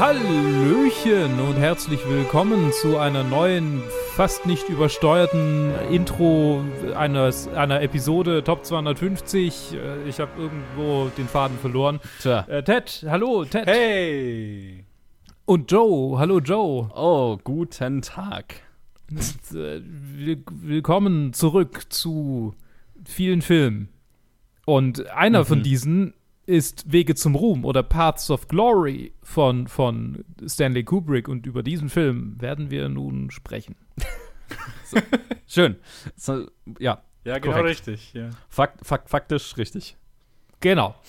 Hallöchen und herzlich willkommen zu einer neuen, fast nicht übersteuerten Intro eines, einer Episode Top 250. Äh, Ich habe irgendwo den Faden verloren. Tja. Äh, Ted, hallo Ted. Hey! Und Joe, hallo Joe. Oh, guten Tag. Äh, will- Willkommen zurück zu vielen Filmen. Und einer von diesen ist Wege zum Ruhm oder Paths of Glory von, von Stanley Kubrick. Und über diesen Film werden wir nun sprechen. Schön. So, ja, Ja, genau Korrekt. richtig. Ja. fakt, fakt, faktisch richtig. Genau.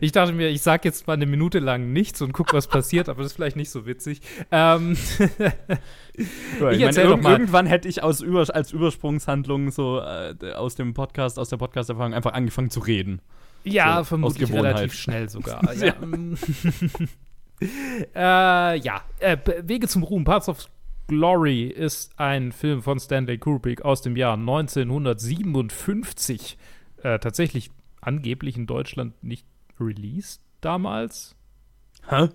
Ich dachte mir, ich sag jetzt mal eine Minute lang nichts und guck, was passiert, aber das ist vielleicht nicht so witzig. Ähm, Ich, Ich meine, erzähl doch irg mal. Irgendwann hätte ich aus Über als Übersprungshandlung so äh, aus dem Podcast, aus der Podcast-Erfahrung einfach angefangen zu reden. Ja, So, vermutlich relativ schnell sogar. ja. äh, ja, äh, Wege zum Ruhm, Parts of Glory ist ein Film von Stanley Kubrick aus dem Jahr 1957. Äh, tatsächlich angeblich in Deutschland nicht released damals. Hä?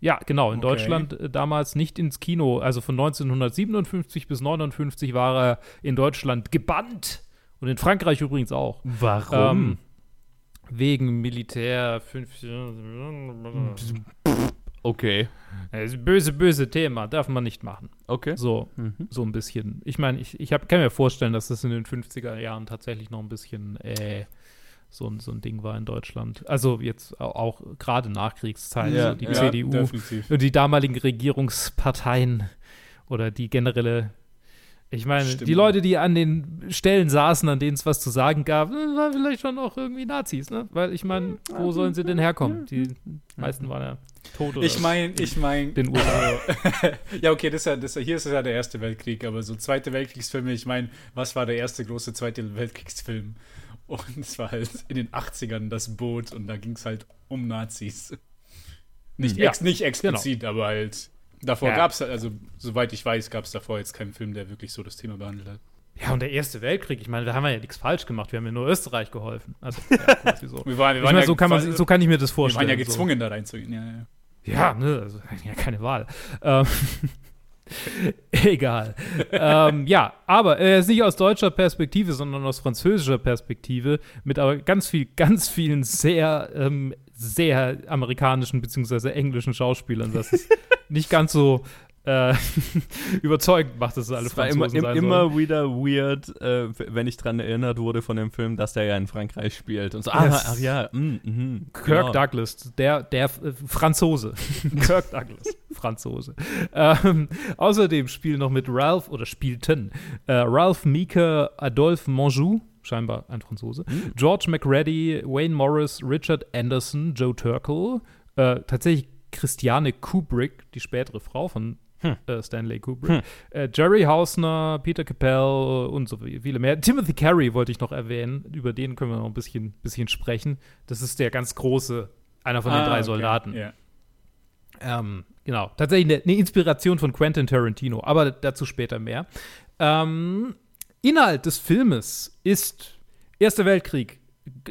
Ja, genau, in Okay. Deutschland äh, damals nicht ins Kino. Also von 1957 bis 59 war er in Deutschland gebannt. Und in Frankreich übrigens auch. Warum? Ähm, wegen Militär, fünf okay. Das ist ein böse, böse Thema, darf man nicht machen. Okay. So, Mhm. so ein bisschen. Ich meine, ich, ich hab, kann mir vorstellen, dass das in den 50er Jahren tatsächlich noch ein bisschen äh, so, ein- so ein Ding war in Deutschland. Also jetzt au- auch gerade Nachkriegszeit, Ja, so die ja, CDU definitiv. und die damaligen Regierungsparteien oder die generelle. Ich meine, Stimmt. die Leute, die an den Stellen saßen, an denen es was zu sagen gab, äh, waren vielleicht schon auch irgendwie Nazis, ne? Weil ich meine, wo sollen sie denn herkommen? Die meisten waren ja tot oder Ich meine, ich meine. den USA. ja, okay, das ist ja, das hier ist es ja der Erste Weltkrieg, aber so Zweite Weltkriegsfilme, ich meine, was war der erste große Zweite Weltkriegsfilm? Und es war halt in den 80ern das Boot und da ging es halt um Nazis. Nicht, Ja, ex, nicht explizit, aber halt. Davor Ja. gab es, also soweit ich weiß, gab es davor jetzt keinen Film, der wirklich so das Thema behandelt hat. Ja, und der Erste Weltkrieg, ich meine, da haben wir ja nichts falsch gemacht. Wir haben ja nur Österreich geholfen. Also, ja, so. Wir waren, wir Ich waren meine, ja, so, kann man, so kann ich mir das wir vorstellen. waren ja so. gezwungen, da reinzugehen. Ja, ja. Ja, ne, also ja, keine Wahl. Ähm, egal. ähm, ja, aber er ist nicht aus deutscher Perspektive, sondern aus französischer Perspektive mit aber ganz viel, ganz vielen sehr, ähm, sehr amerikanischen bzw. englischen Schauspielern. Das ist nicht ganz so äh, überzeugend macht, dass es alle Es war immer, Franzosen im, sein immer wieder weird, äh, wenn ich dran erinnert wurde von dem Film, dass der ja in Frankreich spielt. Und so, ah, Yes. ach ja, mm, mhm, Kirk genau. Douglas, der, der äh, Franzose. Kirk Douglas, Franzose. Ähm, außerdem spielen noch mit Ralph, oder spielten, äh, Ralph Meeker, Adolphe Monjou, scheinbar ein Franzose, George McReady, Wayne Morris, Richard Anderson, Joe Turkel, äh, tatsächlich Christiane Kubrick, die spätere Frau von äh, Stanley Kubrick, äh, Jerry Hausner, Peter Capell und so viele mehr. Timothy Carey wollte ich noch erwähnen, über den können wir noch ein bisschen, bisschen sprechen. Das ist der ganz große, einer von den Ah, drei okay. Soldaten. Ja. Ähm, genau, tatsächlich eine, eine Inspiration von Quentin Tarantino, aber dazu später mehr. Ähm, Inhalt des Filmes ist Erster Weltkrieg,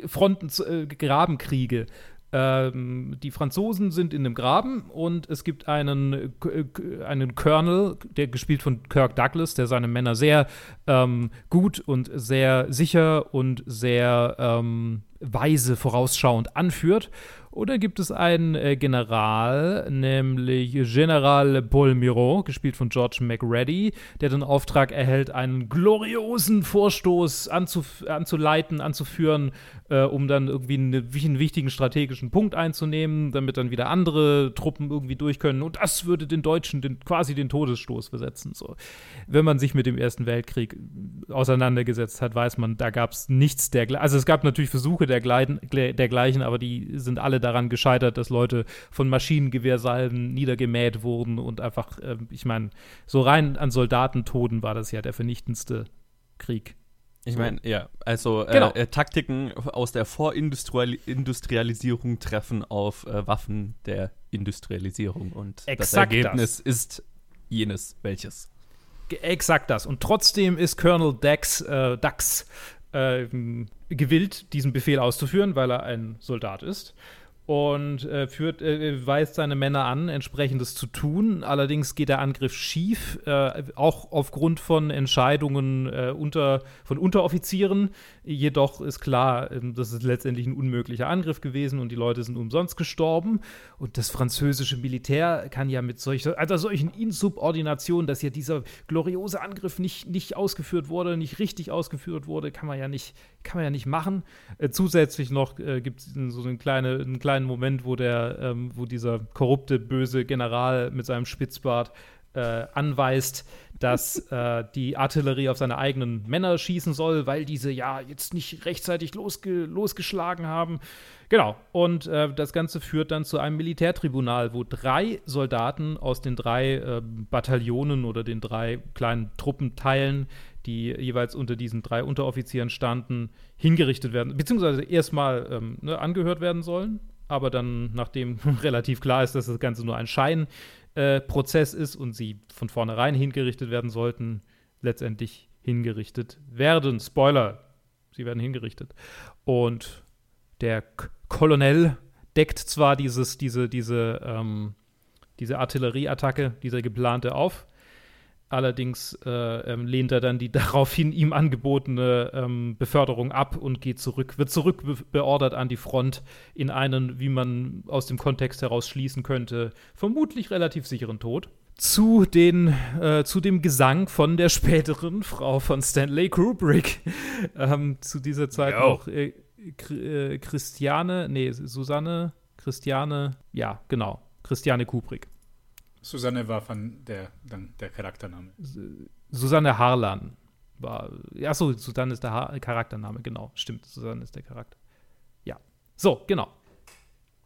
Fronten, äh, Grabenkriege. Ähm, die Franzosen sind in einem Graben und es gibt einen, K- einen Colonel, der gespielt von Kirk Douglas, der seine Männer sehr ähm, gut und sehr sicher und sehr ähm, weise vorausschauend anführt. Oder gibt es einen äh, General, nämlich General Paul Miro, gespielt von George McReady, der den Auftrag erhält, einen gloriosen Vorstoß anzuf anzuleiten, anzuführen, äh, um dann irgendwie eine, einen wichtigen strategischen Punkt einzunehmen, damit dann wieder andere Truppen irgendwie durch können. Und das würde den Deutschen den, quasi den Todesstoß versetzen. So. Wenn man sich mit dem Ersten Weltkrieg auseinandergesetzt hat, weiß man, da gab es nichts dergleichen. Also es gab natürlich Versuche dergleichen, dergleichen, aber die sind alle daran gescheitert, dass Leute von Maschinengewehrsalven niedergemäht wurden und einfach, äh, ich meine, so rein an Soldatentoten war das ja der vernichtendste Krieg. Ich meine, ja, also äh, Genau. äh, Taktiken aus der Vorindustrialisierung treffen auf äh, Waffen der Industrialisierung und das Exakt Ergebnis ist jenes welches. Exakt das. Und trotzdem ist Colonel Dax, äh, Dax ähm, gewillt, diesen Befehl auszuführen, weil er ein Soldat ist. Und äh, führt, äh, weist seine Männer an, entsprechendes zu tun. Allerdings geht der Angriff schief, äh, auch aufgrund von Entscheidungen äh, unter, von Unteroffizieren. Jedoch ist klar, ähm, das ist letztendlich ein unmöglicher Angriff gewesen und die Leute sind umsonst gestorben. Und das französische Militär kann ja mit solch, also solchen Insubordinationen, dass ja dieser gloriose Angriff nicht, nicht ausgeführt wurde, nicht richtig ausgeführt wurde, kann man ja nicht, kann man ja nicht machen. Äh, zusätzlich noch äh, gibt es so einen, kleine, einen kleinen Moment, wo der, ähm, wo dieser korrupte, böse General mit seinem Spitzbart äh, anweist, dass äh, die Artillerie auf seine eigenen Männer schießen soll, weil diese ja jetzt nicht rechtzeitig losge losgeschlagen haben. Genau. Und äh, das Ganze führt dann zu einem Militärtribunal, wo drei Soldaten aus den drei äh, Bataillonen oder den drei kleinen Truppenteilen, die jeweils unter diesen drei Unteroffizieren standen, hingerichtet werden, beziehungsweise erstmal ähm, ne, angehört werden sollen. Aber dann, nachdem relativ klar ist, dass das Ganze nur ein Schein äh, ist und sie von vornherein hingerichtet werden sollten, letztendlich hingerichtet werden. Spoiler, sie werden hingerichtet. Und der K Kolonel deckt zwar dieses, diese, diese, ähm, diese Artillerieattacke, diese geplante auf, Allerdings äh, ähm, lehnt er dann die daraufhin ihm angebotene ähm, Beförderung ab und geht zurück, wird zurückbeordert an die Front in einen, wie man aus dem Kontext heraus schließen könnte, vermutlich relativ sicheren Tod. Zu, den, äh, zu dem Gesang von der späteren Frau von Stanley Kubrick. ähm, zu dieser Zeit Yo. noch äh, äh, Christiane, nee, Susanne, Christiane, ja, genau, Christiane Kubrick. Susanne war von der, dann der Charaktername. Susanne Harlan war. Achso, Susanne ist der ha Charaktername, genau. Stimmt, Susanne ist der Charakter. Ja. So, genau.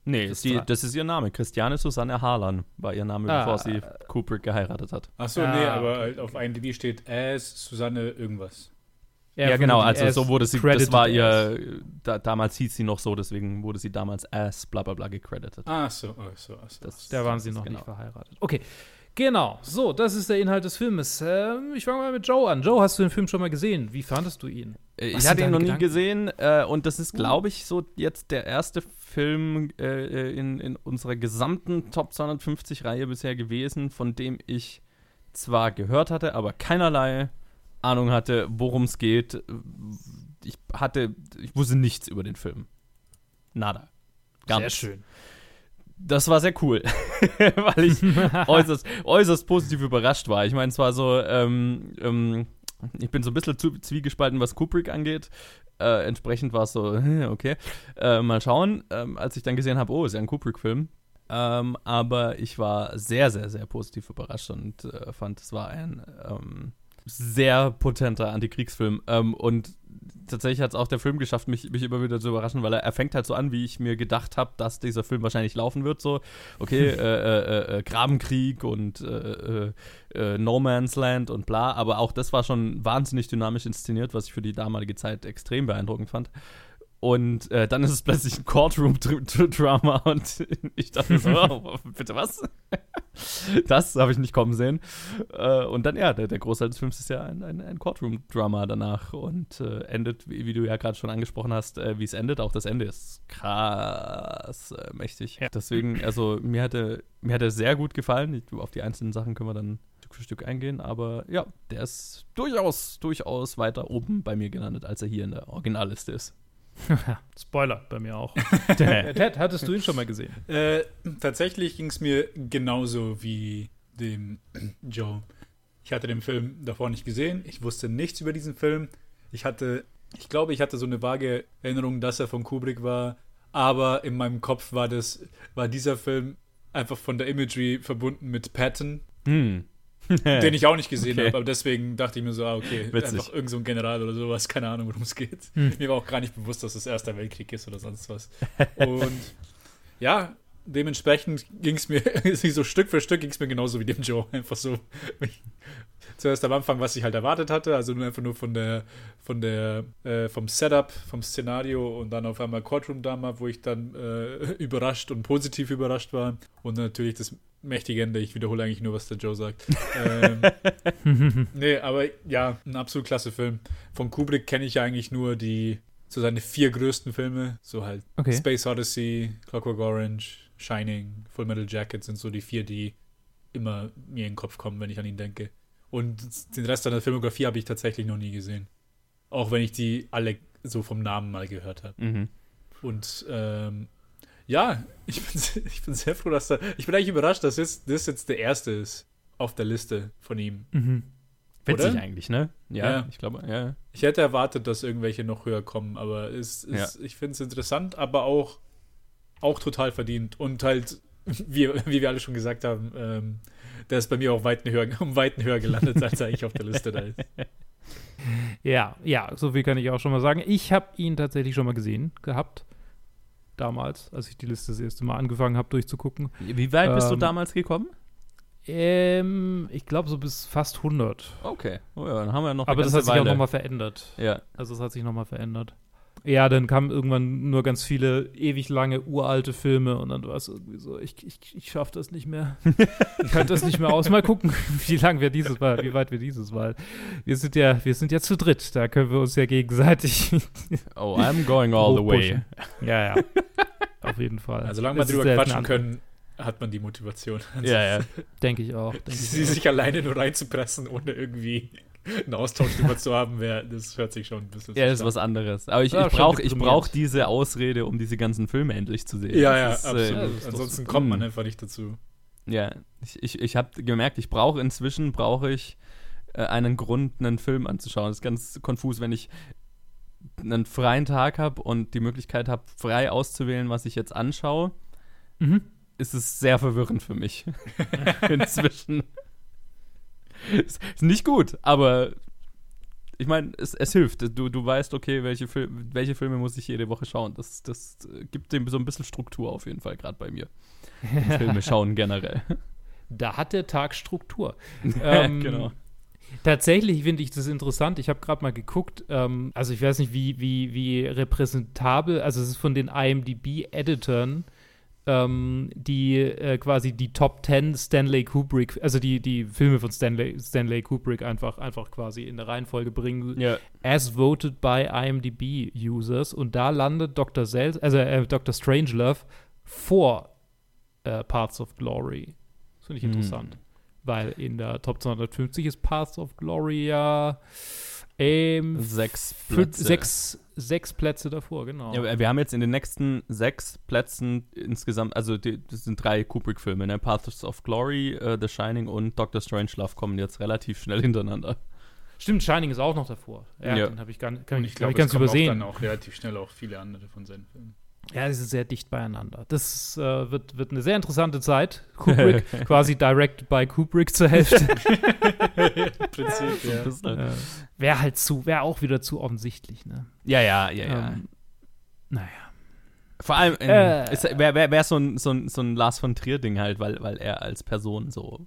Nee, das, die, das ist ihr Name. Christiane Susanne Harlan war ihr Name, ah, bevor sie Kubrick geheiratet hat. Achso, ah, nee, aber halt auf IMDb steht as Susanne irgendwas. Ja, ja genau, also so wurde sie, das war ihr, da, damals hieß sie noch so, deswegen wurde sie damals as bla bla bla gecredited. Ah, so, oh, so, oh, so. Das, da waren sie noch genau. nicht verheiratet. Okay, genau, so, das ist der Inhalt des Filmes. Ähm, ich fange mal mit Joe an. Joe, hast du den Film schon mal gesehen? Wie fandest du ihn? Äh, ich hatte ihn noch Gedanken? nie gesehen äh, und das ist, uh. glaube ich, so jetzt der erste Film äh, äh, in, in unserer gesamten Top 250-Reihe bisher gewesen, von dem ich zwar gehört hatte, aber keinerlei Ahnung hatte, worum es geht. Ich hatte, ich wusste nichts über den Film. Nada. Gar sehr nichts. schön. Das war sehr cool, weil ich äußerst, äußerst positiv überrascht war. Ich meine, es war so, ähm, ähm, ich bin so ein bisschen zu, zwiegespalten, was Kubrick angeht. Äh, entsprechend war es so, okay, äh, mal schauen. Ähm, als ich dann gesehen habe, oh, ist ja ein Kubrick-Film. Ähm, aber ich war sehr, sehr, sehr positiv überrascht und äh, fand, es war ein ähm, sehr potenter Antikriegsfilm. Ähm, und tatsächlich hat es auch der Film geschafft, mich, mich immer wieder zu überraschen, weil er, er fängt halt so an, wie ich mir gedacht habe, dass dieser Film wahrscheinlich laufen wird. So, okay, äh, äh, äh, Grabenkrieg und äh, äh, äh, No Man's Land und bla. Aber auch das war schon wahnsinnig dynamisch inszeniert, was ich für die damalige Zeit extrem beeindruckend fand. Und äh, dann ist es plötzlich ein Courtroom-Drama und ich dachte so, oh, bitte was? das habe ich nicht kommen sehen. Äh, und dann, ja, der, der, Großteil des Films ist ja ein, ein, ein Courtroom-Drama danach und äh, endet, wie, wie, du ja gerade schon angesprochen hast, äh, wie es endet. Auch das Ende ist krass äh, mächtig. Ja. Deswegen, also mir hatte, mir hat er sehr gut gefallen. Ich, auf die einzelnen Sachen können wir dann Stück für Stück eingehen, aber ja, der ist durchaus, durchaus weiter oben bei mir gelandet, als er hier in der Originalliste ist. Spoiler bei mir auch. Ted, hattest du ihn schon mal gesehen? Äh, tatsächlich ging es mir genauso wie dem Joe. Ich hatte den Film davor nicht gesehen. Ich wusste nichts über diesen Film. Ich hatte, ich glaube, ich hatte so eine vage Erinnerung, dass er von Kubrick war. Aber in meinem Kopf war das, war dieser Film einfach von der Imagery verbunden mit Patton. Hm. den ich auch nicht gesehen okay. habe, aber deswegen dachte ich mir so, ah, okay, Witzig. einfach irgend so ein General oder sowas, keine Ahnung, worum es geht. Hm. Mir war auch gar nicht bewusst, dass es Erster Weltkrieg ist oder sonst was. Und ja, dementsprechend ging es mir, so Stück für Stück ging es mir genauso wie dem Joe. Einfach so, zuerst am Anfang, was ich halt erwartet hatte, also nur einfach nur von der, von der, äh, vom Setup, vom Szenario und dann auf einmal Courtroom Drama, wo ich dann äh, überrascht und positiv überrascht war. Und natürlich das mächtige Ende. Ich wiederhole eigentlich nur, was der Joe sagt. ähm, nee, aber ja, ein absolut klasse Film. Von Kubrick kenne ich ja eigentlich nur die so seine vier größten Filme. So halt Okay. Space Odyssey, Clockwork Orange, Shining, Full Metal Jacket sind so die vier, die immer mir in den Kopf kommen, wenn ich an ihn denke. Und den Rest seiner Filmografie habe ich tatsächlich noch nie gesehen. Auch wenn ich die alle so vom Namen mal gehört habe. Mhm. Und ähm, ja, ich bin, ich bin sehr froh, dass da. Ich bin eigentlich überrascht, dass das, das jetzt der erste ist auf der Liste von ihm. Mhm. Witzig Oder? eigentlich, ne? Ja, Ja. ich glaube, ja. Ich hätte erwartet, dass irgendwelche noch höher kommen, aber es ist, ich finde es interessant, aber auch, auch total verdient. Und halt, wie, wie wir alle schon gesagt haben, ähm, der ist bei mir auch weiten höher, um Weiten höher gelandet, als er eigentlich auf der Liste da ist. Ja, ja, so viel kann ich auch schon mal sagen. Ich habe ihn tatsächlich schon mal gesehen gehabt. Damals, als ich die Liste das erste Mal angefangen habe durchzugucken. Wie weit bist du Ähm, damals gekommen? Ähm, ich glaube so bis fast 100. Okay. Oh ja, dann haben wir noch Aber eine das hat sich auch Weile. nochmal verändert. Ja. Also es hat sich nochmal verändert. Ja, dann kamen irgendwann nur ganz viele ewig lange uralte Filme und dann war es irgendwie so, ich, ich, ich schaff das nicht mehr. ich halte das nicht mehr aus. Mal gucken, wie lang wir dieses Mal, wie weit wir dieses Mal. Wir sind ja, wir sind ja zu dritt, da können wir uns ja gegenseitig. Oh, I'm going all the way. Ja, ja. Auf jeden Fall. Also, solange wir drüber quatschen können, hat man die Motivation. Ja, ja. Denke ich auch. Denke ich Sie auch. sich alleine nur reinzupressen, ohne irgendwie einen Austausch drüber zu haben, wär, das hört sich schon ein bisschen Ja, das ist was anderes. Aber ich, Ja, ich brauche brauch diese Ausrede, um diese ganzen Filme endlich zu sehen. Ja, ja, ist, absolut. äh, ist doch Ansonsten kommt man einfach nicht dazu. Ja, ich, ich, ich habe gemerkt, ich brauche inzwischen, brauche ich äh, einen Grund, einen Film anzuschauen. Das ist ganz konfus, wenn ich einen freien Tag habe und die Möglichkeit habe, frei auszuwählen, was ich jetzt anschaue, Mhm. ist es sehr verwirrend für mich. inzwischen. ist, nicht gut, aber ich meine, es, es hilft. Du, du weißt, okay, welche, Fil welche Filme muss ich jede Woche schauen. Das, das gibt dem so ein bisschen Struktur auf jeden Fall, gerade bei mir. Filme schauen generell. Da hat der Tag Struktur. Ähm, genau. Tatsächlich finde ich das interessant. Ich habe gerade mal geguckt. Ähm, also ich weiß nicht, wie, wie, wie repräsentabel. Also es ist von den IMDb-Editern, ähm, die äh, quasi die Top 10 Stanley Kubrick, also die, die Filme von Stanley, Stanley Kubrick einfach, einfach quasi in der Reihenfolge bringen. Ja. As voted by IMDb-Users. Und da landet Dr. Sel also äh, Dr. Strangelove vor äh, Parts of Glory. Das finde ich Hm. interessant. Weil in der Top 250 ist Paths of Glory ja ähm, Sechs Plätze. Sechs, sechs Plätze davor, genau. Ja, wir- haben jetzt in den nächsten sechs Plätzen insgesamt, also die, das sind drei Kubrick-Filme, ne? Paths of Glory, äh, The Shining und Doctor Strangelove kommen jetzt relativ schnell hintereinander. Stimmt, Shining ist auch noch davor. Ja, Ja. den habe ich, gar, kann, Und ich, ich glaub, glaube, ich ganz es kommen auch übersehen. dann auch relativ schnell auch viele andere von seinen Filmen. Ja, die sind sehr dicht beieinander. Das äh, wird, wird eine sehr interessante Zeit. Kubrick, quasi direct by Kubrick zur Hälfte. Im Prinzip, So ein ja. bisschen. äh, wäre halt zu, wäre auch wieder zu offensichtlich, ne? Ja, ja, ja, ja. Ähm, naja. Vor allem ähm, Äh. wäre wär, wär so, ein, so, ein, so ein Lars von Trier-Ding halt, weil, weil er als Person so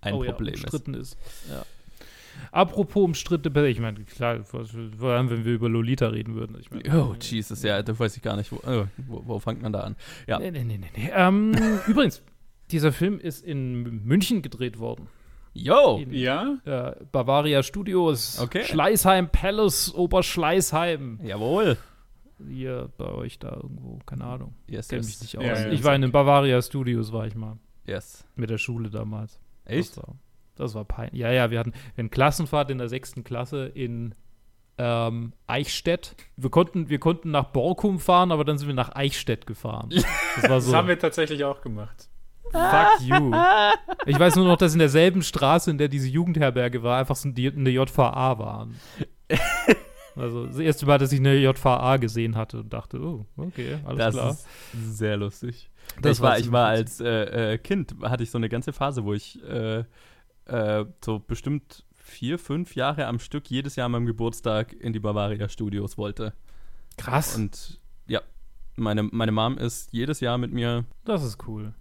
ein oh, Problem ja, ist. umstritten ist. Ja. Apropos umstrittene Person, ich meine, klar, vor allem, wenn wir über Lolita reden würden. Ich mein, Oh, Jesus, ja, da weiß ich gar nicht, wo, oh, wo, wo fängt man da an? Ja. Nee, nee, nee, nee. nee. Ähm, übrigens, dieser Film ist in München gedreht worden. Yo! In Ja? äh, Bavaria Studios. Okay. Schleißheim Palace, Oberschleißheim. Jawohl. Hier bei euch da irgendwo, keine Ahnung. Yes, Kenn yes. mich nicht aus. Ja, ja, ich war in den Bavaria Studios, war ich mal. Yes. Mit der Schule damals. Echt? Das war, das war peinlich. Ja, ja, wir hatten eine Klassenfahrt in der sechsten Klasse in ähm, Eichstätt. Wir konnten, wir konnten nach Borkum fahren, aber dann sind wir nach Eichstätt gefahren. Das war Das so. haben wir tatsächlich auch gemacht. Fuck you. Ich weiß nur noch, dass in derselben Straße, in der diese Jugendherberge war, einfach so eine JVA waren. Also das erste Mal, dass ich eine JVA gesehen hatte und dachte, oh, okay, alles das klar. ist sehr lustig. Das ich war, war ich war als äh, äh, Kind, hatte ich so eine ganze Phase, wo ich äh, äh, so bestimmt vier, fünf Jahre am Stück jedes Jahr an meinem Geburtstag in die Bavaria Studios wollte. Krass. Und ja, meine, meine Mom ist jedes Jahr mit mir das ist cool.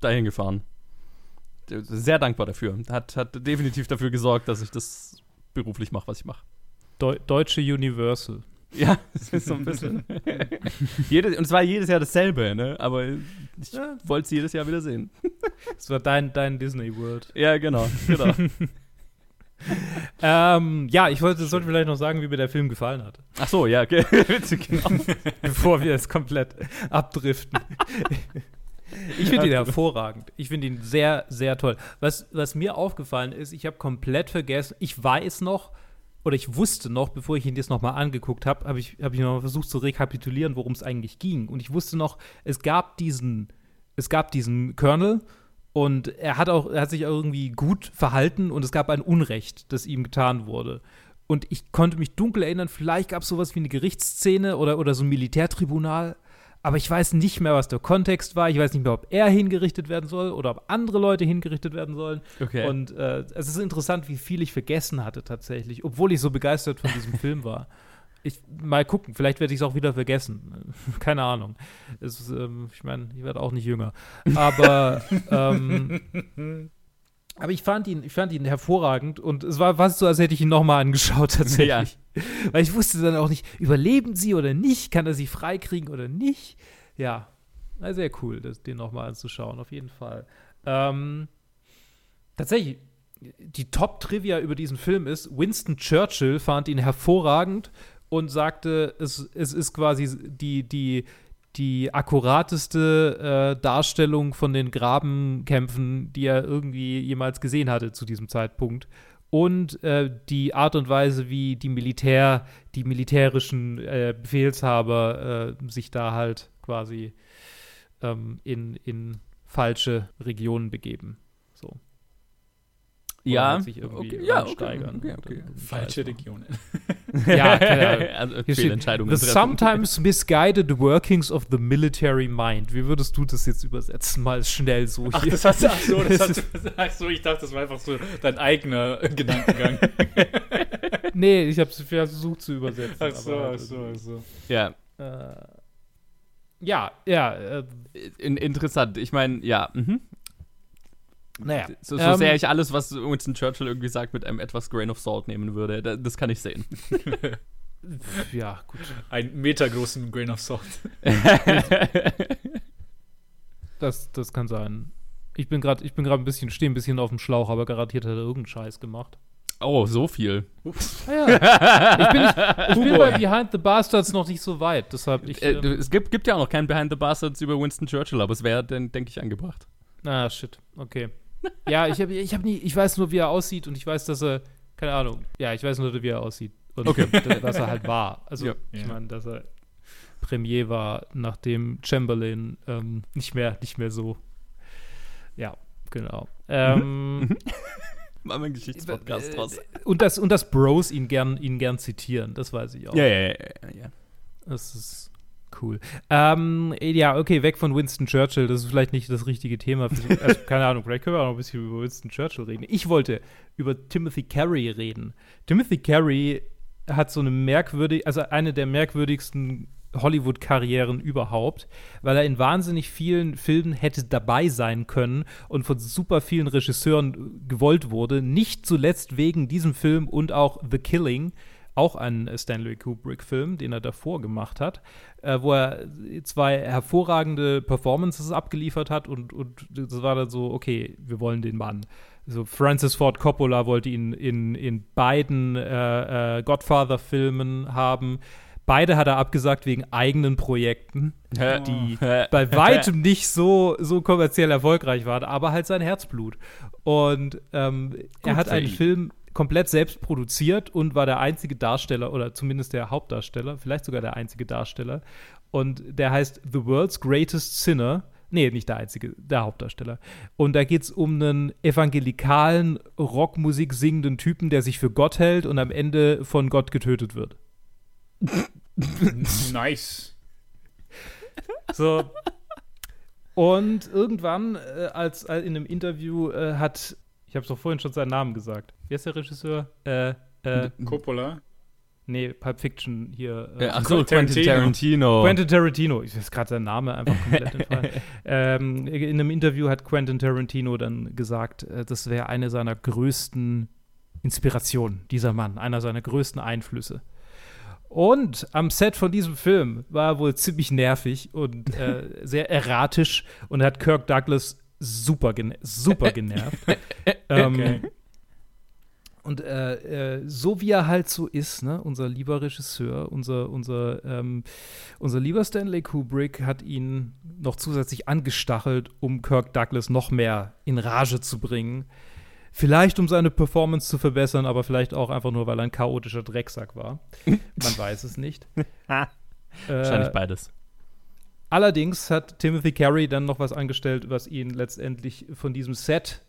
dahin gefahren. Sehr dankbar dafür. Hat, hat definitiv dafür gesorgt, dass ich das beruflich mache, was ich mache. Deu Deutsche Universal. Ja, das ist so ein bisschen. jedes, und es war jedes Jahr dasselbe, ne? Aber ich Ja. wollte es jedes Jahr wieder sehen. Das war dein, dein Disney World. Ja, genau, genau. ähm, ja, ich wollte, sollte vielleicht noch sagen, wie mir der Film gefallen hat. Ach so, ja, okay. genau. Bevor wir es komplett abdriften. Ich finde ihn hervorragend. Ich finde ihn sehr, sehr toll. Was, was mir aufgefallen ist, ich habe komplett vergessen, ich weiß noch, oder ich wusste noch, bevor ich ihn jetzt nochmal angeguckt habe, habe ich, hab ich noch versucht zu rekapitulieren, worum es eigentlich ging. Und ich wusste noch, es gab diesen, es gab diesen Colonel und er hat auch, er hat sich irgendwie gut verhalten und es gab ein Unrecht, das ihm getan wurde. Und ich konnte mich dunkel erinnern, vielleicht gab es sowas wie eine Gerichtsszene oder, oder so ein Militärtribunal, aber ich weiß nicht mehr, was der Kontext war. Ich weiß nicht mehr, ob er hingerichtet werden soll oder ob andere Leute hingerichtet werden sollen. Okay. Und äh, es ist interessant, wie viel ich vergessen hatte tatsächlich, obwohl ich so begeistert von diesem Film war. Ich mal gucken, vielleicht werde ich es auch wieder vergessen. Keine Ahnung. Es, ähm, ich meine, ich werde auch nicht jünger. Aber ähm, aber ich fand ihn, ich fand ihn hervorragend und es war fast so, als hätte ich ihn nochmal angeschaut tatsächlich. Ja. Weil ich wusste dann auch nicht, überleben sie oder nicht, kann er sie freikriegen oder nicht. Ja, sehr cool, das, den nochmal anzuschauen, auf jeden Fall. Ähm, tatsächlich, die Top-Trivia über diesen Film ist, Winston Churchill fand ihn hervorragend und sagte, es, es ist quasi die, die, die akkurateste äh, Darstellung von den Grabenkämpfen, die er irgendwie jemals gesehen hatte zu diesem Zeitpunkt. Und äh, die Art und Weise, wie die Militär, die militärischen äh, Befehlshaber äh, sich da halt quasi ähm, in, in falsche Regionen begeben. Ja, halt sich irgendwie okay, ja, steigern. Okay, okay, Falsche Regionen. ja, keine also Fehlentscheidungen. The sometimes misguided workings of the military mind. Wie würdest du das jetzt übersetzen? Mal schnell so Ach, hier. das hast, ach, so, das hast, ach so, ich dachte, das war einfach so dein eigener Gedankengang. nee, ich habe es versucht zu übersetzen. Ach so, aber ach halt so, ach so. Ja, Äh, ja, ja. Äh, in, interessant. Ich meine, ja, mhm. Naja. So, so Ähm, sehr ich alles, was Winston Churchill irgendwie sagt, mit einem etwas Grain of Salt nehmen würde. Da, das kann ich sehen. Ja, gut. Ein metergroßen Grain of Salt. Das, das kann sein. Ich bin gerade ich bin gerade ein bisschen, stehe ein bisschen auf dem Schlauch, aber garantiert hat er irgendeinen Scheiß gemacht. oh, so viel. Ah, ja. ich bin, nicht, ich bin bei Behind the Bastards noch nicht so weit, deshalb ich. Äh, ähm, es gibt, gibt ja auch noch kein Behind the Bastards über Winston Churchill, aber es wäre, dann denke ich, angebracht. Ah, shit. Okay. Ja, ich habe ich hab nie, ich weiß nur, wie er aussieht und ich weiß, dass er, keine Ahnung, ja, ich weiß nur, wie er aussieht. Und Okay. dass- dass er halt war. Also, Ja. ich meine, dass er Premier war, nachdem Chamberlain ähm, nicht mehr, nicht mehr so. Ja, genau. Ähm, Machen wir einen Geschichtspodcast äh, draus. und, das, und dass Bros ihn gern, ihn gern zitieren, das weiß ich auch. Ja, ja, ja, ja, ja. Das ist cool. Ähm, ja, okay, weg von Winston Churchill. Das ist vielleicht nicht das richtige Thema. Für, also, keine Ahnung, vielleicht können wir auch noch ein bisschen über Winston Churchill reden. Ich wollte über Timothy Carey reden. Timothy Carey hat so eine merkwürdig, also eine der merkwürdigsten Hollywood-Karrieren überhaupt, weil er in wahnsinnig vielen Filmen hätte dabei sein können und von super vielen Regisseuren gewollt wurde. Nicht zuletzt wegen diesem Film und auch The Killing, auch ein Stanley Kubrick-Film, den er davor gemacht hat, äh, wo er zwei hervorragende Performances abgeliefert hat und, und das war dann so, okay, wir wollen den Mann. So Francis Ford Coppola wollte ihn in, in beiden äh, äh, Godfather-Filmen haben. Beide hat er abgesagt wegen eigenen Projekten, die bei weitem nicht so, so kommerziell erfolgreich waren, aber halt sein Herzblut. Und ähm, er hat einen. Film komplett selbst produziert und war der einzige Darsteller oder zumindest der Hauptdarsteller, vielleicht sogar der einzige Darsteller. Und der heißt The World's Greatest Sinner. Nee, nicht der einzige, der Hauptdarsteller. Und da geht es um einen evangelikalen, Rockmusik singenden Typen, der sich für Gott hält und am Ende von Gott getötet wird. nice. So. Und irgendwann, äh, als, als in einem Interview äh, hat, ich habe es doch vorhin schon seinen Namen gesagt. Wie heißt der Regisseur? Äh, äh, Coppola. nee, Pulp Fiction hier. Äh, Ja, Ach so, Quentin Tarantino. Tarantino. Quentin Tarantino, ich weiß gerade sein Name einfach komplett entfallen. ähm, in einem Interview hat Quentin Tarantino dann gesagt, äh, das wäre eine seiner größten Inspirationen, dieser Mann, einer seiner größten Einflüsse. Und am Set von diesem Film war er wohl ziemlich nervig und äh, sehr erratisch und hat Kirk Douglas super, gene super genervt. ähm, Okay. Und äh, äh, so wie er halt so ist, ne, unser lieber Regisseur, unser, unser, ähm, unser lieber Stanley Kubrick hat ihn noch zusätzlich angestachelt, um Kirk Douglas noch mehr in Rage zu bringen. Vielleicht um seine Performance zu verbessern, aber vielleicht auch einfach nur, weil er ein chaotischer Drecksack war. Man weiß es nicht. äh, Wahrscheinlich beides. Allerdings hat Timothy Carey dann noch was angestellt, was ihn letztendlich von diesem Set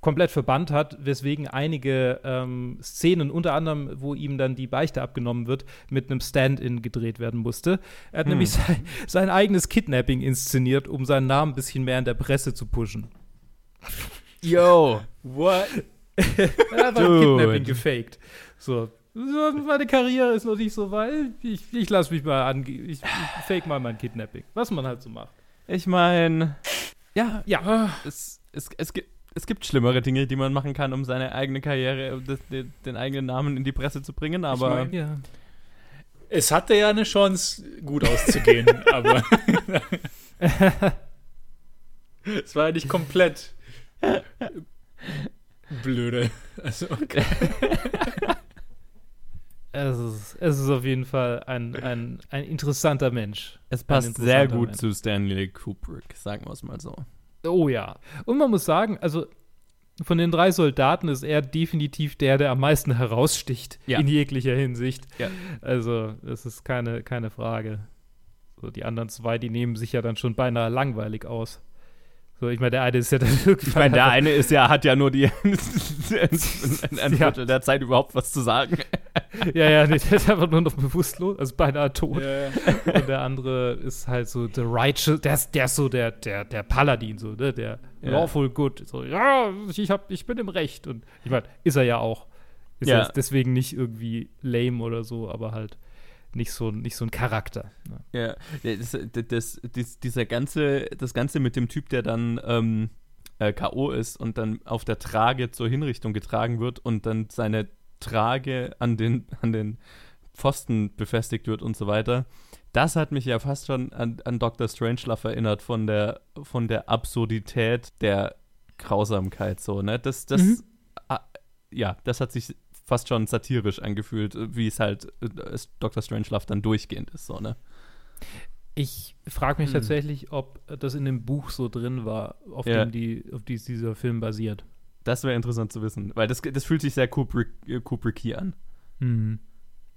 komplett verbannt hat, weswegen einige ähm, Szenen, unter anderem, wo ihm dann die Beichte abgenommen wird, mit einem Stand-in gedreht werden musste. Er hat hm. nämlich sein, sein, eigenes Kidnapping inszeniert, um seinen Namen ein bisschen mehr in der Presse zu pushen. Yo, what? er hat Kidnapping gefaked. So. Meine Karriere ist noch nicht so weit. Ich, ich lasse mich mal an. Ich, ich fake mal mein Kidnapping. Was man halt so macht. Ich meine, ja, ja. Es, es, es, gibt, es gibt schlimmere Dinge, die man machen kann, um seine eigene Karriere, den, den eigenen Namen in die Presse zu bringen, aber. Ich mein, ja. Es hatte ja eine Chance, gut auszugehen, aber. es war ja nicht komplett blöde. Also, okay. Es ist, es ist auf jeden Fall ein, ein, ein interessanter Mensch. Es passt sehr gut Mensch. zu Stanley Kubrick, sagen wir es mal so. Oh ja. Und man muss sagen, also von den drei Soldaten ist er definitiv der, der am meisten heraussticht ja. in jeglicher Hinsicht. Ja. Also, das ist keine, keine Frage. So, die anderen zwei, die nehmen sich ja dann schon beinahe langweilig aus. So, ich meine, der eine ist ja dann wirklich. Ich meine, der eine ist ja, hat ja nur die ein, ein Viertel der Zeit überhaupt was zu sagen. ja, ja, nee, der ist einfach nur noch bewusstlos, also beinahe tot. Ja, ja. Und der andere ist halt so der Righteous, der ist, der ist so der, der, der Paladin, so, ne? Der ja. Lawful Good. So, ja, ich, hab, ich bin im Recht. Und ich meine, ist er ja auch. Ist ja. deswegen nicht irgendwie lame oder so, aber halt nicht so, nicht so ein Charakter. Ne? Ja, das, das, das, dieser ganze, das Ganze mit dem Typ, der dann ähm, äh, K.O. ist und dann auf der Trage zur Hinrichtung getragen wird und dann seine Trage an den, an den Pfosten befestigt wird und so weiter. Das hat mich ja fast schon an, an Dr. Strangelove erinnert von der, von der Absurdität der Grausamkeit so, ne? Das, das, mhm. ah, ja, das hat sich fast schon satirisch angefühlt, wie es halt äh, Dr. Strangelove dann durchgehend ist, so, ne? Ich frage mich hm. tatsächlich, ob das in dem Buch so drin war, auf ja. dem die, auf die dieser Film basiert. Das wäre interessant zu wissen, weil das, das fühlt sich sehr Kubrick, äh, Kubricki an. Mhm.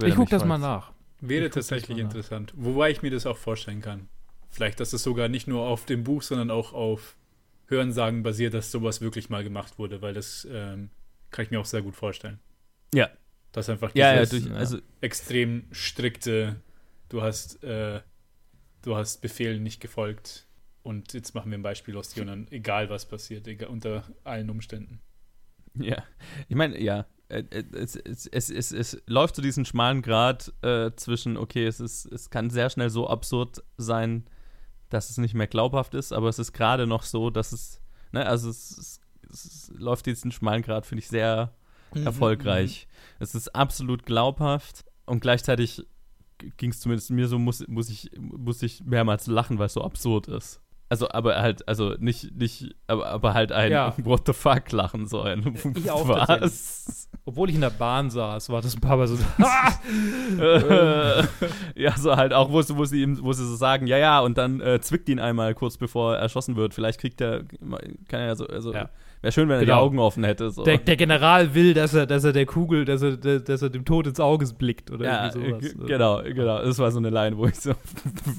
Ich gucke das weiß. mal nach. Wäre tatsächlich interessant. Nach. Wobei ich mir das auch vorstellen kann. Vielleicht, dass es sogar nicht nur auf dem Buch, sondern auch auf Hörensagen basiert, dass sowas wirklich mal gemacht wurde, weil das ähm, kann ich mir auch sehr gut vorstellen. Ja. Das einfach dieses ja, ja, durch, also, extrem strikte, du hast, äh, du hast Befehlen nicht gefolgt und jetzt machen wir ein Beispiel aus dir und dann egal was passiert, egal, unter allen Umständen. Ja, ich meine, ja, äh, äh, es, es, es, es, es läuft zu diesem schmalen Grad äh, zwischen, okay, es, ist, es kann sehr schnell so absurd sein, dass es nicht mehr glaubhaft ist, aber es ist gerade noch so, dass es, ne, also es, es, es läuft diesen schmalen Grad, finde ich, sehr erfolgreich. Mhm. Es ist absolut glaubhaft und gleichzeitig ging es zumindest mir so, muss, muss, ich, muss ich mehrmals lachen, weil es so absurd ist. Also, aber halt, also nicht, nicht, aber, aber halt ein ja. What the fuck lachen so ein. Ich auch Was? Obwohl ich in der Bahn saß, war das ein paar Mal so. ja, so halt auch, wo, wo, sie ihm, wo sie so sagen, ja, ja, und dann äh, zwickt ihn einmal kurz bevor er erschossen wird. Vielleicht kriegt er, kann er ja so, also ja. Wäre schön, wenn er genau. die Augen offen hätte. So. Der, der, General will, dass er, dass er der Kugel, dass er, dass er dem Tod ins Auge blickt oder ja, irgendwie sowas. Genau, genau. Das war so eine Line, wo ich so.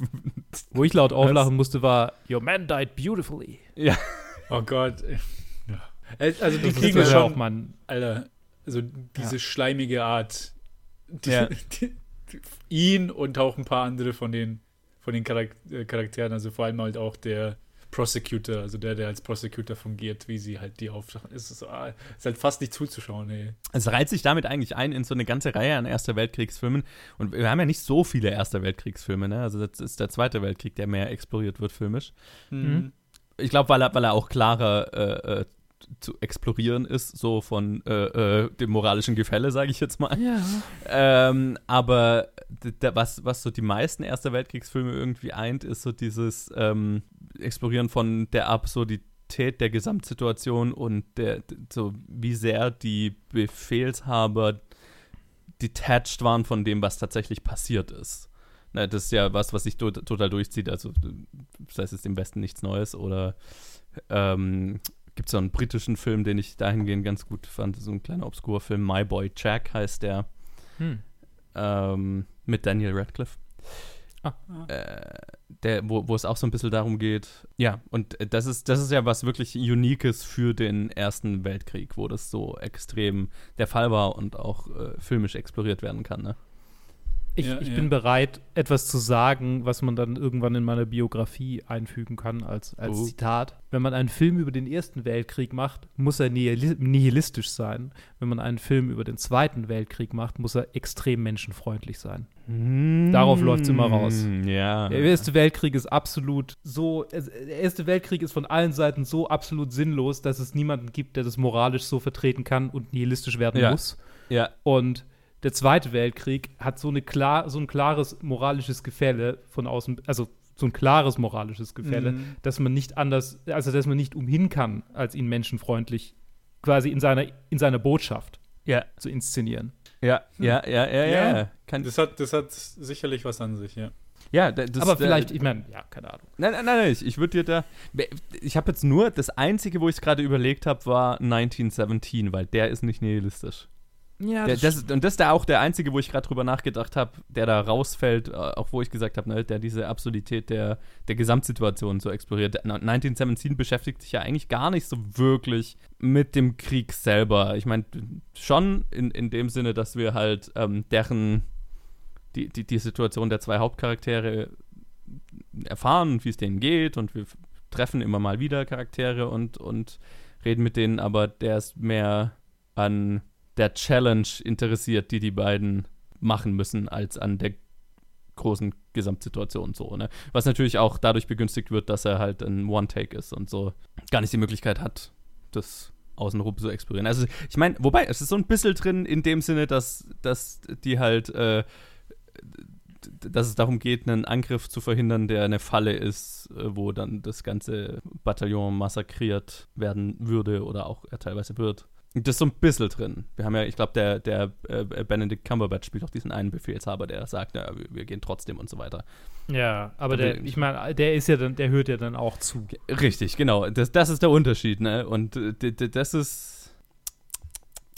wo ich laut auflachen musste, war: Your man died beautifully. Ja. Oh Gott. Ja. Also, die das kriegen schon. Auch, Mann. Alter, also diese ja. schleimige Art. Die, ja. die, ihn und auch ein paar andere von den, von den äh, Charakteren, also vor allem halt auch der Prosecutor, also der, der als Prosecutor fungiert, wie sie halt die aufsachen. Es ist, ah, ist halt fast nicht zuzuschauen, ey. Es reiht sich damit eigentlich ein in so eine ganze Reihe an Erster Weltkriegsfilmen. Und wir haben ja nicht so viele Erster Weltkriegsfilme, ne? Also das ist der Zweite Weltkrieg, der mehr exploriert wird filmisch. Mhm. Ich glaube, weil er, weil er auch klarer äh, äh, zu explorieren ist, so von äh, äh, dem moralischen Gefälle, sage ich jetzt mal. Ja. Ähm, aber was, was so die meisten Erster Weltkriegsfilme irgendwie eint, ist so dieses ähm, Explorieren von der Absurdität der Gesamtsituation und der, so wie sehr die Befehlshaber detached waren von dem, was tatsächlich passiert ist. Na, das ist ja was, was sich to total durchzieht. Also, das heißt, es ist im Westen nichts Neues. Oder ähm, gibt es so einen britischen Film, den ich dahingehend ganz gut fand. So ein kleiner obskurer Film. My Boy Jack heißt der. Hm. Ähm, mit Daniel Radcliffe. Ah. Äh, der, wo, wo es auch so ein bisschen darum geht. Ja, und das ist, das ist ja was wirklich Uniques für den Ersten Weltkrieg, wo das so extrem der Fall war und auch äh, filmisch exploriert werden kann, ne? Ich, ja, ich ja. bin bereit, etwas zu sagen, was man dann irgendwann in meiner Biografie einfügen kann als, als oh. Zitat. Wenn man einen Film über den Ersten Weltkrieg macht, muss er nihilistisch sein. Wenn man einen Film über den Zweiten Weltkrieg macht, muss er extrem menschenfreundlich sein. Mm. Darauf läuft es immer raus. Ja. Der Erste Weltkrieg ist absolut so, der Erste Weltkrieg ist von allen Seiten so absolut sinnlos, dass es niemanden gibt, der das moralisch so vertreten kann und nihilistisch werden ja. muss. Ja. Und der Zweite Weltkrieg hat so, eine klar, so ein klares moralisches Gefälle von außen, also so ein klares moralisches Gefälle, mhm. dass man nicht anders, also dass man nicht umhin kann, als ihn menschenfreundlich quasi in seiner, in seiner Botschaft ja. zu inszenieren. Ja, ja, ja, ja, ja. ja. Kann das, hat, das hat sicherlich was an sich, ja. Ja, das, aber vielleicht, ich meine, ja, keine Ahnung. Nein, nein, nein, ich, ich würde dir da. Ich habe jetzt nur, das Einzige, wo ich es gerade überlegt habe, war 1917, weil der ist nicht nihilistisch. Ja, der, das, und das ist da auch der einzige, wo ich gerade drüber nachgedacht habe, der da rausfällt, äh, auch wo ich gesagt habe, ne, der diese Absurdität der, der Gesamtsituation so exploriert. 1917 beschäftigt sich ja eigentlich gar nicht so wirklich mit dem Krieg selber. Ich meine, schon in, in dem Sinne, dass wir halt ähm, deren, die, die, die Situation der zwei Hauptcharaktere erfahren, wie es denen geht und wir treffen immer mal wieder Charaktere und, und reden mit denen, aber der ist mehr an der Challenge interessiert, die die beiden machen müssen, als an der großen Gesamtsituation so, ne? Was natürlich auch dadurch begünstigt wird, dass er halt ein One-Take ist und so gar nicht die Möglichkeit hat, das außenrum zu explorieren. Also ich meine, wobei, es ist so ein bisschen drin in dem Sinne, dass, dass die halt, äh, dass es darum geht, einen Angriff zu verhindern, der eine Falle ist, äh, wo dann das ganze Bataillon massakriert werden würde oder auch er teilweise wird. Das ist so ein bisschen drin. Wir haben ja, ich glaube, der, der äh, Benedict Cumberbatch spielt auch diesen einen Befehlshaber, der sagt, ja, wir, wir gehen trotzdem und so weiter. Ja, aber der, ich meine, der ist ja dann, der hört ja dann auch zu. Richtig, genau. Das, das ist der Unterschied, ne? Und äh, das ist.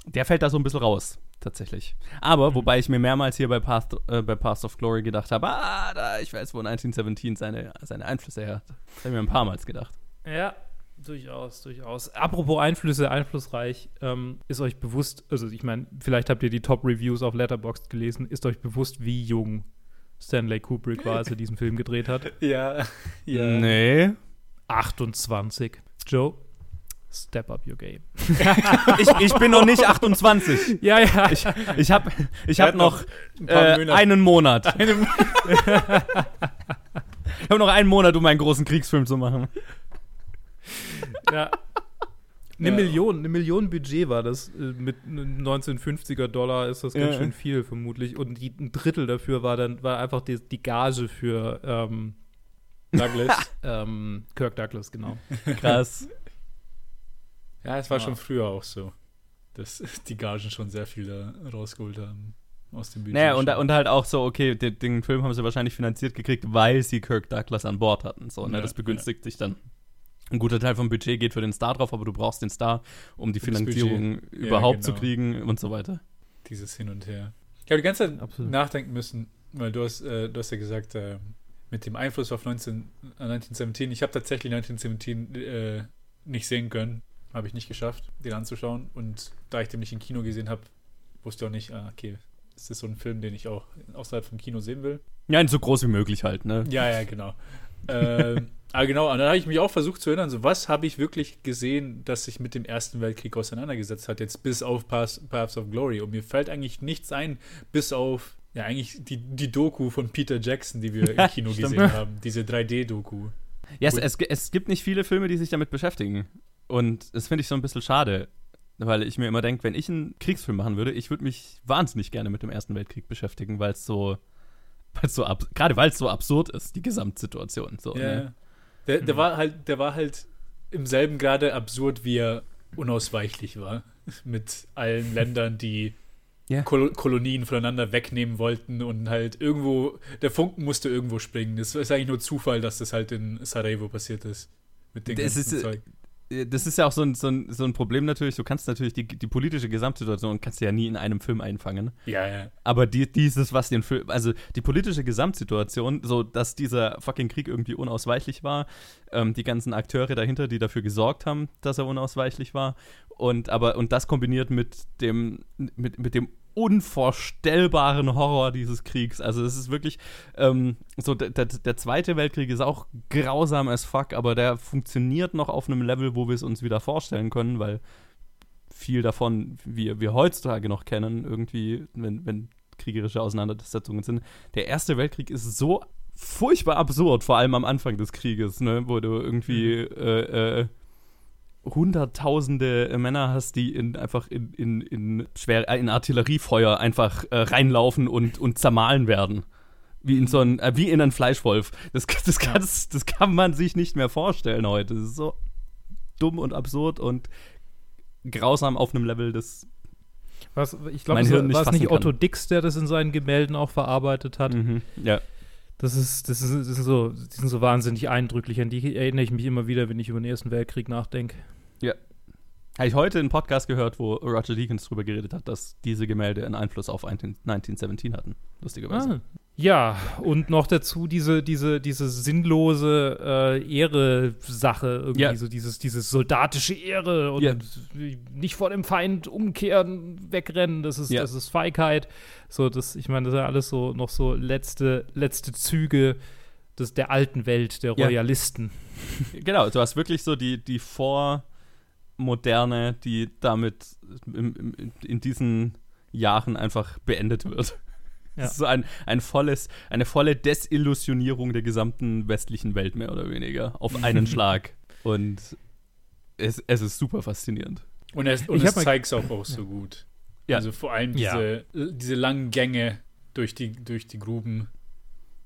Der fällt da so ein bisschen raus, tatsächlich. Aber, mhm. wobei ich mir mehrmals hier bei Path, äh, bei Path of Glory gedacht habe, ah, da, ich weiß, wo 1917 seine, seine Einflüsse her hat. Das habe ich mir ein paar Mal gedacht. Ja, Durchaus, durchaus. Apropos Einflüsse, einflussreich, ähm, ist euch bewusst, also ich meine, vielleicht habt ihr die Top-Reviews auf Letterboxd gelesen, ist euch bewusst, wie jung Stanley Kubrick war, als er diesen Film gedreht hat? Ja, ja. Nee. 28. Joe, step up your game. ich, ich bin noch nicht 28. Ja, ja. Ich, ich habe ich hab noch, noch ein äh, einen Monat. Eine, ich habe noch einen Monat, um einen großen Kriegsfilm zu machen. Ja. Eine ja. Million, eine Million Budget war das. Äh, mit 1950er Dollar ist das ganz ja. schön viel, vermutlich. Und die, ein Drittel dafür war dann war einfach die, die Gage für ähm, Douglas. ähm, Kirk Douglas, genau. Krass. Ja, es war ja. schon früher auch so, dass die Gagen schon sehr viel da rausgeholt haben aus dem Budget. Naja, und, und halt auch so, okay, den, den, Film haben sie wahrscheinlich finanziert gekriegt, weil sie Kirk Douglas an Bord hatten. So, ne? das begünstigt sich dann ein guter Teil vom Budget geht für den Star drauf, aber du brauchst den Star, um die Finanzierung überhaupt ja, genau. zu kriegen und so weiter. Dieses Hin und Her. Ich habe die ganze Zeit Absolut. nachdenken müssen, weil du hast, äh, du hast ja gesagt, äh, mit dem Einfluss auf 19, äh, 1917, ich habe tatsächlich 1917 äh, nicht sehen können, habe ich nicht geschafft, den anzuschauen. Und da ich den nicht im Kino gesehen habe, wusste ich auch nicht, ah, okay, ist das so ein Film, den ich auch außerhalb vom Kino sehen will. Ja, so groß wie möglich halt, ne? Ja, ja, genau. ähm, Ah, genau, und dann habe ich mich auch versucht zu erinnern, so was habe ich wirklich gesehen, das sich mit dem Ersten Weltkrieg auseinandergesetzt hat, jetzt bis auf Paths of Glory. Und mir fällt eigentlich nichts ein, bis auf, ja, eigentlich die, die Doku von Peter Jackson, die wir im Kino gesehen haben, diese 3D-Doku. Ja, es, es, es gibt nicht viele Filme, die sich damit beschäftigen. Und das finde ich so ein bisschen schade, weil ich mir immer denke, wenn ich einen Kriegsfilm machen würde, ich würde mich wahnsinnig gerne mit dem Ersten Weltkrieg beschäftigen, weil es so, weil's so gerade weil es so absurd ist, die Gesamtsituation. So, ja. Ne? Der, der mhm. war halt, der war halt im selben Grade absurd, wie er unausweichlich war. Mit allen Ländern, die Ja. Kol Kolonien voneinander wegnehmen wollten und halt irgendwo, der Funken musste irgendwo springen. Das ist eigentlich nur Zufall, dass das halt in Sarajevo passiert ist. Mit dem Das ganzen ist, äh, Zeug. Das ist ja auch so ein, so ein, so ein Problem natürlich. Du kannst natürlich die, die politische Gesamtsituation kannst du ja nie in einem Film einfangen. Ja, ja. Aber die, dieses, was den Film, also die politische Gesamtsituation, so dass dieser fucking Krieg irgendwie unausweichlich war, ähm, die ganzen Akteure dahinter, die dafür gesorgt haben, dass er unausweichlich war, und aber und das kombiniert mit dem mit, mit dem unvorstellbaren Horror dieses Kriegs. Also es ist wirklich ähm, so der, der, Zweite Weltkrieg ist auch grausam as fuck, aber der funktioniert noch auf einem Level, wo wir es uns wieder vorstellen können, weil viel davon wir, wir heutzutage noch kennen, irgendwie, wenn, wenn kriegerische Auseinandersetzungen sind. Der Erste Weltkrieg ist so furchtbar absurd, vor allem am Anfang des Krieges, ne, wo du irgendwie äh, äh, hunderttausende Männer hast, die in, einfach in, in, in, schwer, äh, in Artilleriefeuer einfach äh, reinlaufen und, und zermahlen werden. Wie in so ein, äh, wie in einen Fleischwolf. Das, das, kann, das, das kann man sich nicht mehr vorstellen heute. Das ist so dumm und absurd und grausam auf einem Level, das Was, ich glaube, war es nicht. Otto Dix, der das in seinen Gemälden auch verarbeitet hat. mhm, ja. Das ist, das ist, das ist so, die sind so wahnsinnig eindrücklich. An die erinnere ich mich immer wieder, wenn ich über den Ersten Weltkrieg nachdenke. Habe ich heute einen Podcast gehört, wo Roger Deakins drüber geredet hat, dass diese Gemälde einen Einfluss auf 19, 1917 hatten. Lustigerweise. Ah. Ja, und noch dazu diese, diese, diese sinnlose äh, Ehre-Sache, irgendwie Ja. so dieses, dieses soldatische Ehre und Ja. nicht vor dem Feind umkehren, wegrennen, das ist, Ja. das ist Feigheit. So, das, ich meine, das ist ja alles so noch so letzte, letzte Züge des, der alten Welt, der. Royalisten. Genau, du hast wirklich so die, die Vormoderne, die damit im, in diesen Jahren einfach beendet wird. Ja. Das ist so ein, ein volles, eine volle Desillusionierung der gesamten westlichen Welt, mehr oder weniger, auf einen Schlag. Und es, es ist super faszinierend. Und es, und Ich es zeigt es auch, auch so gut. Ja. Also vor allem Ja. diese, diese langen Gänge durch die, durch die Gruben.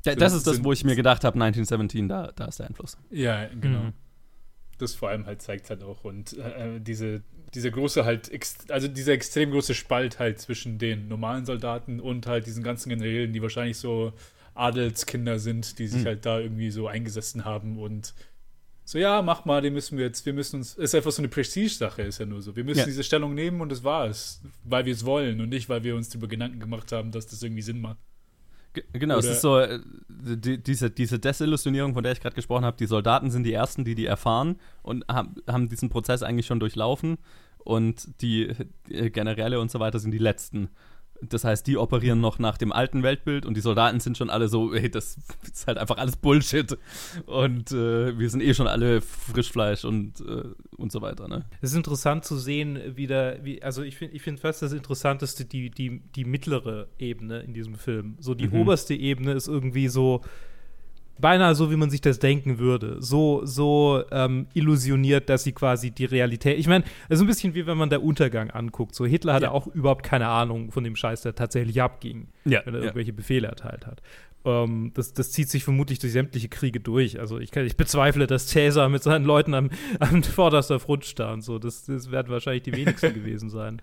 Ja, Sind- das ist das, wo ich mir gedacht habe, 1917, da, da ist der Einfluss. Ja, genau. Mhm. Das vor allem halt zeigt halt auch. Und äh, diese, diese große halt, also dieser extrem große Spalt halt zwischen den normalen Soldaten und halt diesen ganzen Generälen, die wahrscheinlich so Adelskinder sind, die sich Mhm. halt da irgendwie so eingesessen haben und so, ja, mach mal, den müssen wir jetzt, wir müssen uns, ist einfach so eine Prestige-Sache, ist ja nur so. Wir müssen Ja. diese Stellung nehmen und das war es. Weil wir es wollen und nicht, weil wir uns darüber Gedanken gemacht haben, dass das irgendwie Sinn macht. Genau, es Oder- ist so, äh, die, diese, diese Desillusionierung, von der ich gerade gesprochen habe, die Soldaten sind die Ersten, die die erfahren und haben, haben diesen Prozess eigentlich schon durchlaufen und die äh, Generäle und so weiter sind die Letzten. Das heißt, die operieren noch nach dem alten Weltbild und die Soldaten sind schon alle so, hey, das ist halt einfach alles Bullshit und äh, wir sind eh schon alle Frischfleisch und, äh, und so weiter, ne? Es ist interessant zu sehen, wie der, wie, also ich finde ich find fast das Interessanteste die, die, die mittlere Ebene in diesem Film. So die Mhm. oberste Ebene ist irgendwie so beinahe so, wie man sich das denken würde. So, so ähm, illusioniert, dass sie quasi die Realität. Ich meine, es ist ein bisschen wie wenn man der Untergang anguckt. So Hitler hatte Ja. auch überhaupt keine Ahnung von dem Scheiß, der tatsächlich abging, Ja, wenn er ja. irgendwelche Befehle erteilt hat. Ähm, das, das zieht sich vermutlich durch sämtliche Kriege durch. Also ich, kann, ich bezweifle, dass Cäsar mit seinen Leuten am, am vorderster Front stand. So, das, das werden wahrscheinlich die wenigsten gewesen sein.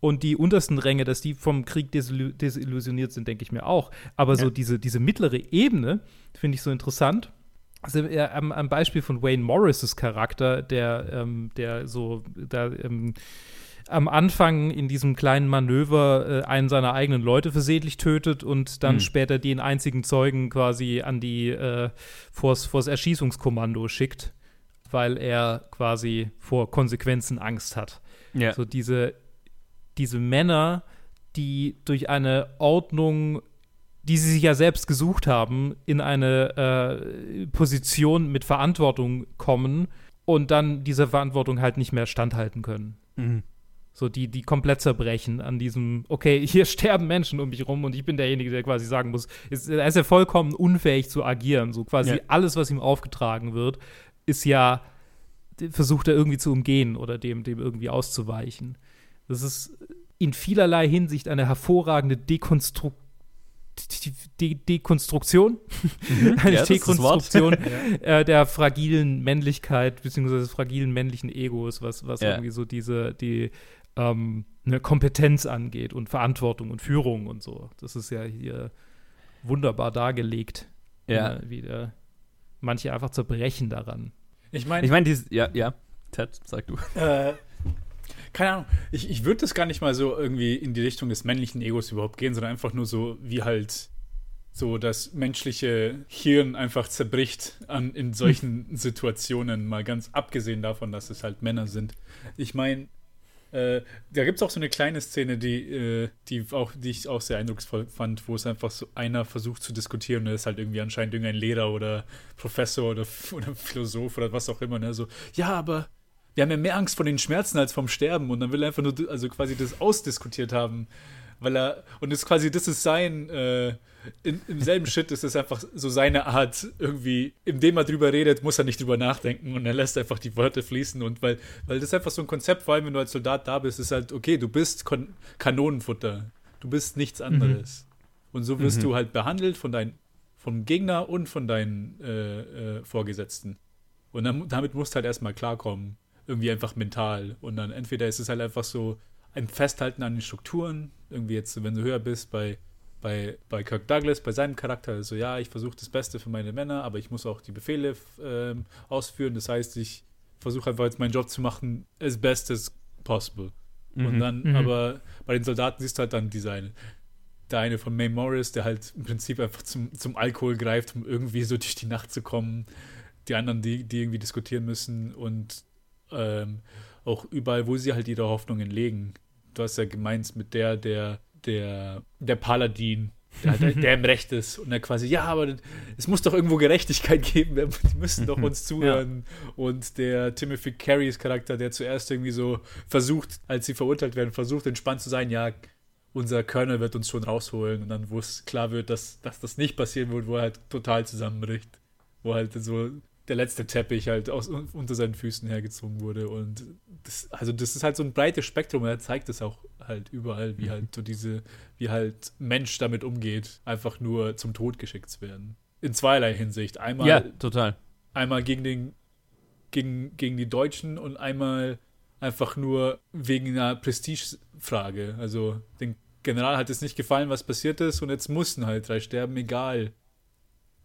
Und die untersten Ränge, dass die vom Krieg desillu desillusioniert sind, denke ich mir auch. Aber so Ja. diese, diese mittlere Ebene finde ich so interessant. Also äh, am, am Beispiel von Wayne Morris' Charakter, der, ähm, der so da ähm, am Anfang in diesem kleinen Manöver äh, einen seiner eigenen Leute versehentlich tötet und dann Hm. später den einzigen Zeugen quasi an die äh, vors, vors Erschießungskommando schickt, weil er quasi vor Konsequenzen Angst hat. Ja. So diese, diese Männer, die durch eine Ordnung, die sie sich ja selbst gesucht haben, in eine äh, Position mit Verantwortung kommen und dann dieser Verantwortung halt nicht mehr standhalten können. Mhm. So, die, die komplett zerbrechen an diesem, okay, hier sterben Menschen um mich rum und ich bin derjenige, der quasi sagen muss, ist, er ist ja vollkommen unfähig zu agieren. So quasi Ja. alles, was ihm aufgetragen wird, ist ja, versucht er irgendwie zu umgehen oder dem, dem irgendwie auszuweichen. Das ist in vielerlei Hinsicht eine hervorragende Dekonstruktion De Dekonstruktion, Mhm. eine Ja. Dekonstruktion äh, der fragilen Männlichkeit beziehungsweise des fragilen männlichen Egos, was, was Ja. irgendwie so diese die ähm, eine Kompetenz angeht und Verantwortung und Führung und so. Das ist ja hier wunderbar dargelegt, Ja. äh, wie der, manche einfach zerbrechen daran. Ich meine, Ich meine, ja, ja, Ted, sag du. Äh, keine Ahnung. Ich, ich würde das gar nicht mal so irgendwie in die Richtung des männlichen Egos überhaupt gehen, sondern einfach nur so, wie halt so das menschliche Hirn einfach zerbricht an, in solchen Situationen, mal ganz abgesehen davon, dass es halt Männer sind. Ich meine, äh, da gibt es auch so eine kleine Szene, die, äh, die, auch, die ich auch sehr eindrucksvoll fand, wo es einfach so einer versucht zu diskutieren und er ist halt irgendwie anscheinend irgendein Lehrer oder Professor oder, oder Philosoph oder was auch immer, ne? So, ja, aber wir haben ja mehr Angst vor den Schmerzen als vom Sterben und dann will er einfach nur, also quasi das ausdiskutiert haben, weil er, und das ist quasi, das ist sein, äh, in, im selben Shit ist es einfach so seine Art, irgendwie, indem er drüber redet, muss er nicht drüber nachdenken und er lässt einfach die Wörter fließen und weil, weil das ist einfach so ein Konzept, vor allem wenn du als Soldat da bist, ist halt, okay, du bist Kon Kanonenfutter, du bist nichts anderes. Und so wirst Mhm. du halt behandelt von deinen, vom Gegner und von deinen äh, äh, Vorgesetzten. Und dann, damit musst du halt erstmal klarkommen. Irgendwie einfach mental. Und dann entweder ist es halt einfach so ein Festhalten an den Strukturen. Irgendwie jetzt, wenn du höher bist bei, bei, bei Kirk Douglas, bei seinem Charakter, also ja, ich versuche das Beste für meine Männer, aber ich muss auch die Befehle ähm, ausführen. Das heißt, ich versuche einfach jetzt meinen Job zu machen, as best as possible. Und Mhm. dann, Mhm. aber bei den Soldaten siehst du halt dann diese eine, der eine von May Morris, der halt im Prinzip einfach zum, zum Alkohol greift, um irgendwie so durch die Nacht zu kommen. Die anderen, die, die irgendwie diskutieren müssen und ähm, auch überall, wo sie halt ihre Hoffnungen legen. Du hast ja gemeint mit der, der, der, der Paladin, der, halt, der im Recht ist und er quasi, ja, aber es muss doch irgendwo Gerechtigkeit geben, die müssen doch uns zuhören. Und der Timothy Carries Charakter, der zuerst irgendwie so versucht, als sie verurteilt werden, versucht entspannt zu sein, ja, unser Colonel wird uns schon rausholen und dann, wo es klar wird, dass, dass das nicht passieren wird, wo er halt total zusammenbricht. Wo halt so der letzte Teppich halt aus, unter seinen Füßen hergezogen wurde. Und das, also das ist halt so ein breites Spektrum, er zeigt es auch halt überall, wie halt so diese, wie halt Mensch damit umgeht, einfach nur zum Tod geschickt zu werden. In zweierlei Hinsicht. Einmal Ja, total. einmal gegen den gegen, gegen die Deutschen und einmal einfach nur wegen einer Prestigefrage. Also dem General hat es nicht gefallen, was passiert ist und jetzt mussten halt drei sterben, egal.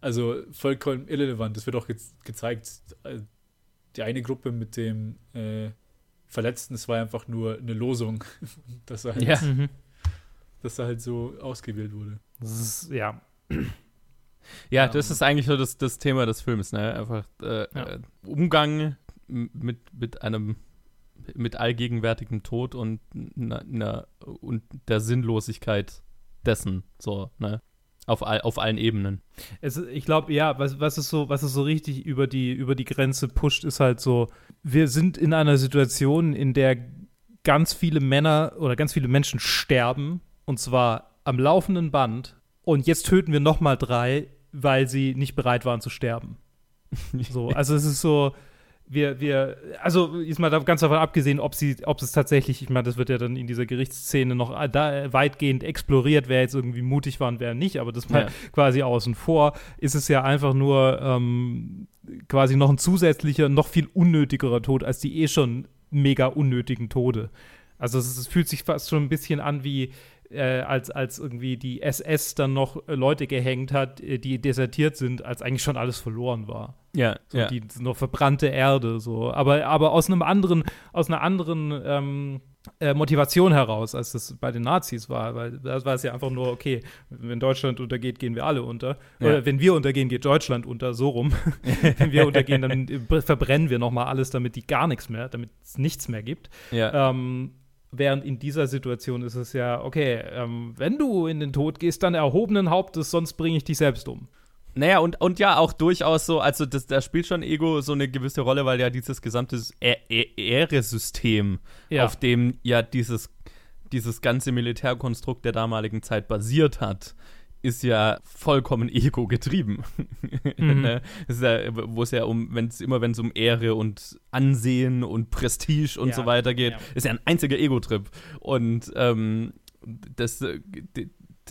Also vollkommen irrelevant. Das wird auch ge gezeigt. Äh, Die eine Gruppe mit dem äh, Verletzten, das war einfach nur eine Losung, dass er halt, Ja. Mhm. dass er halt so ausgewählt wurde. Das ist, ja. Ja, das ist eigentlich so das, das Thema des Films, ne? Einfach äh, Ja. äh, Umgang mit, mit einem mit allgegenwärtigem Tod und, na, na, und der Sinnlosigkeit dessen, so, ne? Auf, all, auf allen Ebenen. Es, ich glaube, ja, was, was, es so, was es so richtig über die, über die Grenze pusht, ist halt so, wir sind in einer Situation, in der ganz viele Männer oder ganz viele Menschen sterben, und zwar am laufenden Band, und jetzt töten wir noch mal drei, weil sie nicht bereit waren zu sterben. So, also es ist so, wir, wir, also ist mal ganz davon abgesehen, ob sie, ob es tatsächlich, ich meine, das wird ja dann in dieser Gerichtsszene noch äh, da weitgehend exploriert, wer jetzt irgendwie mutig war und wer nicht, aber das mal Ja. quasi außen vor, ist es ja einfach nur ähm, quasi noch ein zusätzlicher, noch viel unnötigerer Tod als die eh schon mega unnötigen Tode. Also es, es fühlt sich fast schon ein bisschen an wie äh, als, als irgendwie die SS dann noch Leute gehängt hat, äh, die desertiert sind, als eigentlich schon alles verloren war. Ja, So ja. die noch verbrannte Erde, so. Aber, aber aus einem anderen, aus einer anderen ähm, äh, Motivation heraus, als das bei den Nazis war. Weil da war es ja einfach nur, okay, wenn Deutschland untergeht, gehen wir alle unter. Ja. Oder wenn wir untergehen, geht Deutschland unter, so rum. wenn wir untergehen, dann äh, verbrennen wir nochmal alles, damit die gar nichts mehr, damit es nichts mehr gibt. ja. Ähm, während in dieser Situation ist es ja, okay, ähm, wenn du in den Tod gehst, dann erhobenen Hauptes, sonst bringe ich dich selbst um. Naja, und, und ja, auch durchaus so, also das, da spielt schon Ego so eine gewisse Rolle, weil ja dieses gesamte Ä- Ä- Ehresystem, Ja. auf dem ja dieses, dieses ganze Militärkonstrukt der damaligen Zeit basiert hat, ist ja vollkommen ego getrieben. Mhm. Ne? Ja, wo es ja um, wenn es immer wenn es um Ehre und Ansehen und Prestige und Ja, so weiter geht, ja. ist ja ein einziger Ego-Trip. Und ähm, das, äh,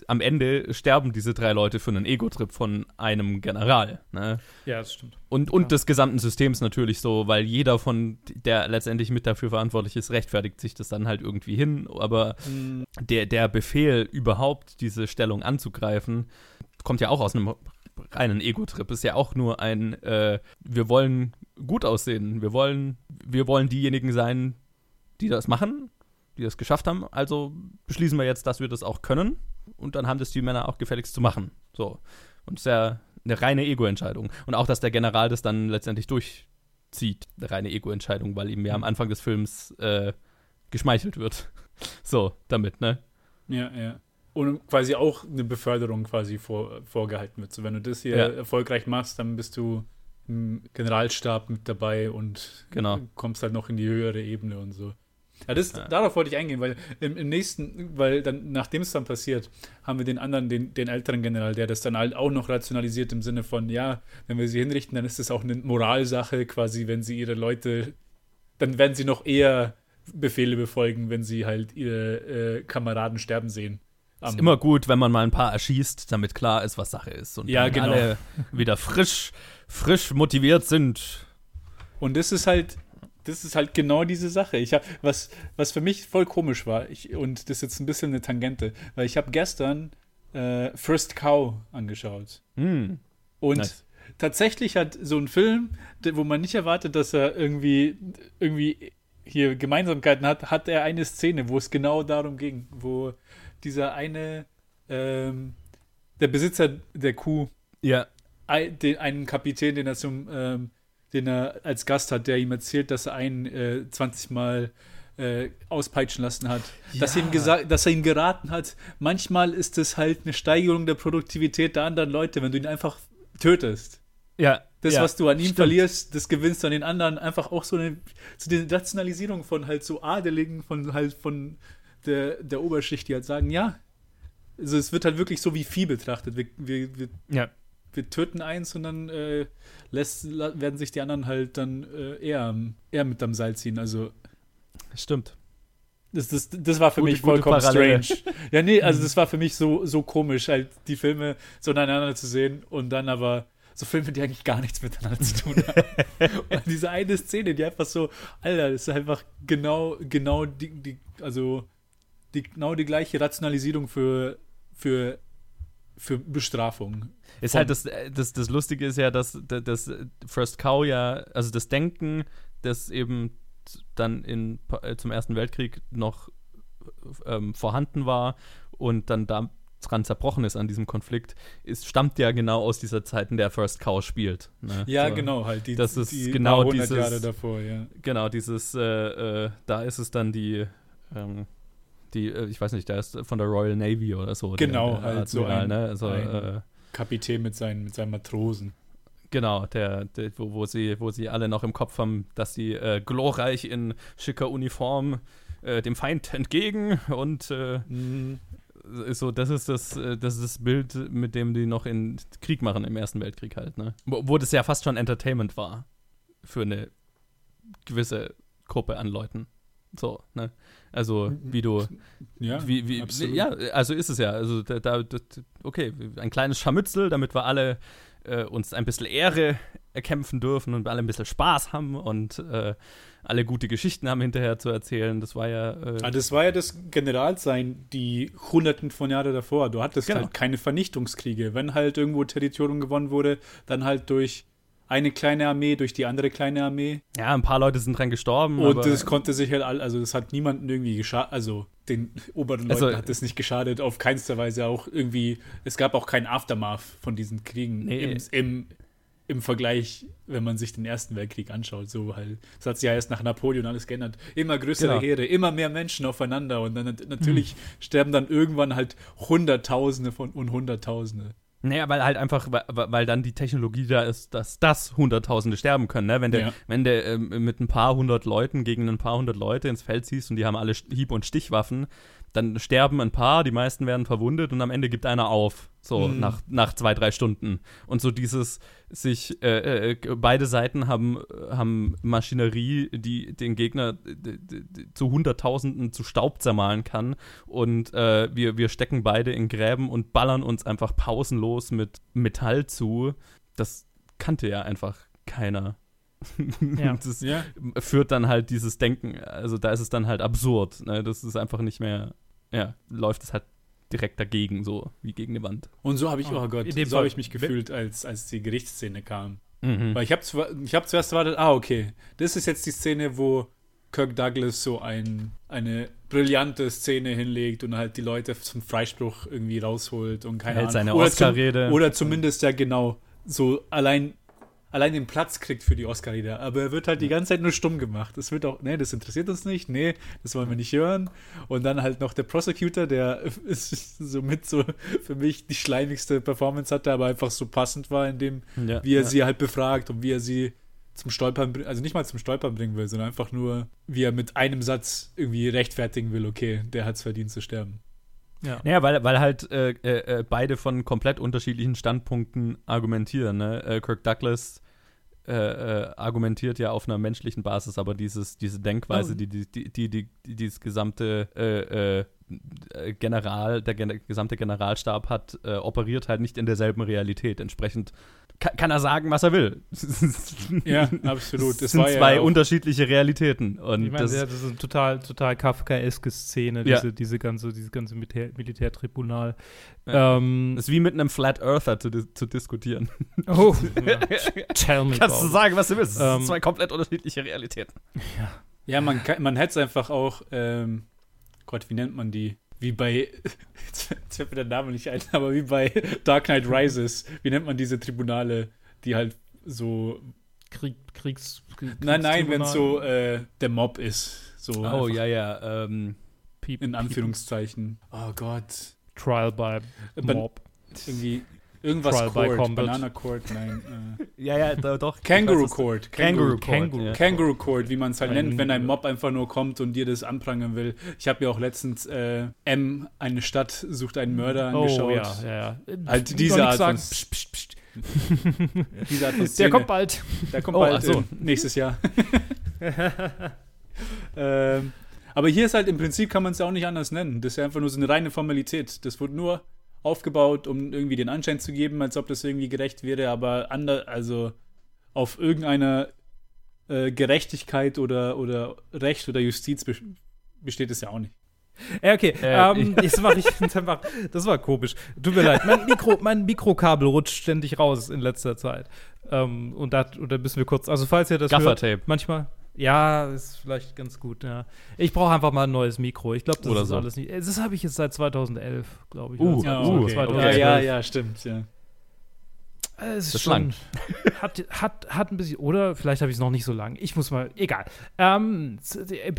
am Ende sterben diese drei Leute für einen Ego-Trip von einem General. Ne? Ja, das stimmt. Und, und des gesamten Systems natürlich so, weil jeder von, der letztendlich mit dafür verantwortlich ist, rechtfertigt sich das dann halt irgendwie hin. Aber Mhm. der, der Befehl, überhaupt diese Stellung anzugreifen, kommt ja auch aus einem reinen Ego-Trip. Ist ja auch nur ein, äh, wir wollen gut aussehen. Wir wollen, wir wollen diejenigen sein, die das machen, die das geschafft haben. Also beschließen wir jetzt, dass wir das auch können. Und dann haben das die Männer auch gefälligst zu machen. So. Und es ist ja eine reine Ego-Entscheidung. Und auch, dass der General das dann letztendlich durchzieht, eine reine Ego-Entscheidung, weil ihm ja am Anfang des Films äh, geschmeichelt wird. So, damit, ne? Ja, ja. Und quasi auch eine Beförderung quasi vor, vorgehalten wird. So, wenn du das hier Ja. erfolgreich machst, dann bist du im Generalstab mit dabei und Genau. kommst halt noch in die höhere Ebene und so. Ja, das, Ja. darauf wollte ich eingehen, weil im, im nächsten, weil dann, nachdem es dann passiert, haben wir den anderen, den, den älteren General, der das dann halt auch noch rationalisiert im Sinne von, ja, wenn wir sie hinrichten, dann ist das auch eine Moralsache, quasi, wenn sie ihre Leute, dann werden sie noch eher Befehle befolgen, wenn sie halt ihre äh, Kameraden sterben sehen. Ist immer gut, wenn man mal ein paar erschießt, damit klar ist, was Sache ist. Und Ja, genau. alle wieder frisch, frisch motiviert sind. Und das ist halt, das ist halt genau diese Sache. Ich habe was, was für mich voll komisch war. Ich, und das ist jetzt ein bisschen eine Tangente, weil ich habe gestern äh, First Cow angeschaut. Hm. Und Nice. tatsächlich hat so ein Film, wo man nicht erwartet, dass er irgendwie, irgendwie hier Gemeinsamkeiten hat, hat er eine Szene, wo es genau darum ging, wo dieser eine, ähm, der Besitzer der Kuh Ja, den, einen Kapitän, den er zum, ähm, den er als Gast hat, der ihm erzählt, dass er einen äh, 20 Mal äh, auspeitschen lassen hat. Dass, er ihm gesagt, dass er ihm geraten hat, manchmal ist es halt eine Steigerung der Produktivität der anderen Leute, wenn du ihn einfach tötest. ja. Das, ja, was du an ihm stimmt. verlierst, das gewinnst du an den anderen. Einfach auch so eine, so eine Rationalisierung von halt so Adeligen, von halt von der, der Oberschicht, die halt sagen, ja, also es wird halt wirklich so wie Vieh betrachtet. Wir, wir, wir Ja, wir töten eins und dann äh, lässt, werden sich die anderen halt dann äh, eher, eher mit am Seil ziehen. Also stimmt. das, das, das war für Gute- mich vollkommen strange. Ja, nee, also das war für mich so, so komisch, halt die Filme so nacheinander zu sehen und dann aber so Filme, die eigentlich gar nichts miteinander zu tun haben. und diese eine Szene, die einfach so, Alter, das ist einfach genau, genau die, die also die, genau die gleiche Rationalisierung für, für, für Bestrafung. Ist halt das, das, das Lustige ist ja, dass das First Cow ja, also das Denken, das eben dann in, äh, zum Ersten Weltkrieg noch ähm, vorhanden war und dann daran zerbrochen ist an diesem Konflikt, ist, stammt ja genau aus dieser Zeit, in der First Cow spielt. Ne? Ja, So. genau, halt die, das ist die genau dieses- Jahre davor, ja. Genau, dieses, äh, äh, da ist es dann die, ähm, die, äh, ich weiß nicht, der ist von der Royal Navy oder so. Genau, der, der halt so ein- ne? Also, ein- äh, Kapitän mit seinen, mit seinen Matrosen. Genau, der, der wo, wo, sie, wo sie alle noch im Kopf haben, dass sie äh, glorreich in schicker Uniform äh, dem Feind entgegen und äh, ist so, das ist das, äh, das ist das Bild, mit dem die noch in Krieg machen im Ersten Weltkrieg halt, ne? Wo, wo das ja fast schon Entertainment war für eine gewisse Gruppe an Leuten. So, ne? Also, wie du, Ja, wie, wie, absolut. ja, also ist es ja. Also da, da okay, ein kleines Scharmützel, damit wir alle äh, uns ein bisschen Ehre erkämpfen dürfen und alle ein bisschen Spaß haben und äh, alle gute Geschichten haben hinterher zu erzählen. Das war ja. Äh, Ah, das war ja das Generalsein, die Hunderten von Jahren davor. Du hattest Genau. halt keine Vernichtungskriege. Wenn halt irgendwo Territorium gewonnen wurde, dann halt durch eine kleine Armee, durch die andere kleine Armee. ja, ein paar Leute sind dran gestorben. Und das konnte sich halt all, also das hat niemanden irgendwie geschadet, also den oberen Leuten Also- hat das nicht geschadet, auf keinster Weise auch irgendwie, es gab auch kein Aftermath von diesen Kriegen Nee. im, im, im Vergleich, wenn man sich den Ersten Weltkrieg anschaut, so halt, das hat sich ja erst nach Napoleon alles geändert, immer größere Genau. Heere, immer mehr Menschen aufeinander und dann Mhm. natürlich sterben dann irgendwann halt Hunderttausende von und Hunderttausende. Naja, weil halt einfach, weil, weil dann die Technologie da ist, dass das Hunderttausende sterben können, ne? Wenn der, Ja. wenn der ähm, mit ein paar hundert Leuten gegen ein paar hundert Leute ins Feld ziehst und die haben alle Hieb- und Stichwaffen, dann sterben ein paar, die meisten werden verwundet und am Ende gibt einer auf. So Mhm. nach, nach zwei, drei Stunden. Und so dieses sich, äh, äh, beide Seiten haben, haben Maschinerie, die den Gegner zu Hunderttausenden zu Staub zermahlen kann. Und äh, wir, wir stecken beide in Gräben und ballern uns einfach pausenlos mit Metall zu. Das kannte ja einfach keiner. Ja. Das Ja. führt dann halt dieses Denken, also da ist es dann halt absurd. Ne? Das ist einfach nicht mehr, ja, läuft es halt direkt dagegen, so wie gegen eine Wand. Und so habe ich, Oh, oh Gott, so habe ich mich gefühlt, als, als die Gerichtsszene kam. Mhm. Weil ich habe ich hab zuerst erwartet, ah, okay, das ist jetzt die Szene, wo Kirk Douglas so ein, eine brillante Szene hinlegt und halt die Leute zum Freispruch irgendwie rausholt und keine Hält Ahnung. seine oder, Oscar-Rede. zum, oder zumindest ja genau so allein allein den Platz kriegt für die Oscar-Rede. Aber er wird halt die ganze Zeit nur stumm gemacht. Es wird auch, nee, das interessiert uns nicht, nee, das wollen wir nicht hören. Und dann halt noch der Prosecutor, der ist somit so für mich die schleimigste Performance hatte, aber einfach so passend war in dem, ja, wie er ja. sie halt befragt und wie er sie zum Stolpern also nicht mal zum Stolpern bringen will, sondern einfach nur, wie er mit einem Satz irgendwie rechtfertigen will, okay, der hat es verdient zu sterben. Ja. Naja, weil, weil halt äh, äh, äh, beide von komplett unterschiedlichen Standpunkten argumentieren. Ne? Äh, Kirk Douglas äh, äh, argumentiert ja auf einer menschlichen Basis, aber dieses, diese Denkweise, Oh. die, die, die, die, die, die dieses gesamte General, der gesamte Generalstab hat, äh, operiert halt nicht in derselben Realität. Entsprechend kann, kann er sagen, was er will. Ja, absolut. Das sind war ja zwei auch- unterschiedliche Realitäten. Und Ich meine, das, ja, das ist eine total, total kafkaeske Szene, Ja. diese, diese ganze, dieses ganze Militär, Militärtribunal. Ja. Ähm, das ist wie mit einem Flat Earther zu, zu diskutieren. oh, ja. tell me Kannst du sagen, was du willst. Das Ähm, sind zwei komplett unterschiedliche Realitäten. Ja, man, kann- man hätte es einfach auch, ähm, Gott, wie nennt man die? Wie bei, jetzt, fällt mir der Name nicht ein, aber wie bei Dark Knight Rises. Wie nennt man diese Tribunale, die halt so, Krieg, Kriegs, Kriegs nein, nein, wenn es so äh, der Mob ist. So Oh, ja, ja. Ähm, in Anführungszeichen. Oh Gott. Trial by Ban- Mob. Irgendwie, irgendwas Trial by Court, Combat. Banana Court, nein. Äh, ja, ja, da, doch. Kangaroo weiß, Court. Kangaroo Court. Kangaroo. ja. Kangaroo Court, wie man es halt Ein- nennt, wenn ein Mob einfach nur kommt und dir das anprangern will. Ich habe ja auch letztens äh, M, eine Stadt sucht einen Mörder Oh, angeschaut. ja, ja, ja. Halt diese Art sagen. von- Psst, psst, psst. Diese Art von Der Szene. kommt bald. Der kommt Oh, bald so. äh, nächstes Jahr. ähm, aber hier ist halt im Prinzip kann man es ja auch nicht anders nennen. Das ist ja einfach nur so eine reine Formalität. Das wurde nur aufgebaut, um irgendwie den Anschein zu geben, als ob das irgendwie gerecht wäre, aber ander, also auf irgendeiner äh, Gerechtigkeit oder, oder Recht oder Justiz bes- besteht es ja auch nicht. Ja, okay. Äh, ähm, das, war ich, das, war, das war komisch. Tut mir leid. Mein, Mikro, mein Mikrokabel rutscht ständig raus in letzter Zeit. Ähm, und, da, und da müssen wir kurz. Also, falls ihr das hört, Gaffertape. manchmal. Ja, ist vielleicht ganz gut, ja. Ich brauche einfach mal ein neues Mikro. Ich glaube, das Oder ist so. alles nicht. Das habe ich jetzt seit 2011, glaube ich. Uh, Ja, uh, okay. 2012. ja, ja, stimmt. Ja. Äh, Es ist Das ist schon, lang. hat, hat, hat ein bisschen, oder vielleicht habe ich es noch nicht so lang. Ich muss mal, egal. Ähm, äh,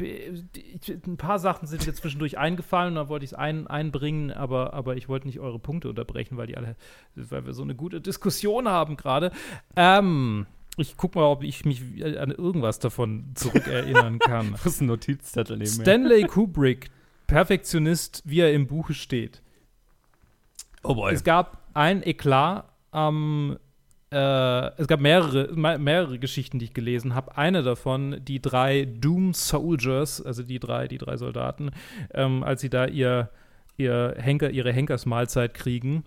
ein paar Sachen sind mir zwischendurch eingefallen und da wollte ich es ein, einbringen, aber, aber ich wollte nicht eure Punkte unterbrechen, weil die alle, weil wir so eine gute Diskussion haben gerade. Ähm, ich guck mal, ob ich mich an irgendwas davon zurückerinnern kann. Das ist ein Notizzettel neben mir. Stanley Kubrick, Perfektionist, wie er im Buche steht. Oh boy. Es gab ein Eklat am äh, es gab mehrere, me- mehrere Geschichten, die ich gelesen habe. Eine davon, die drei Doom Soldiers, also die drei, die drei Soldaten, ähm, als sie da ihr, ihr Henker, ihre Henkersmahlzeit kriegen.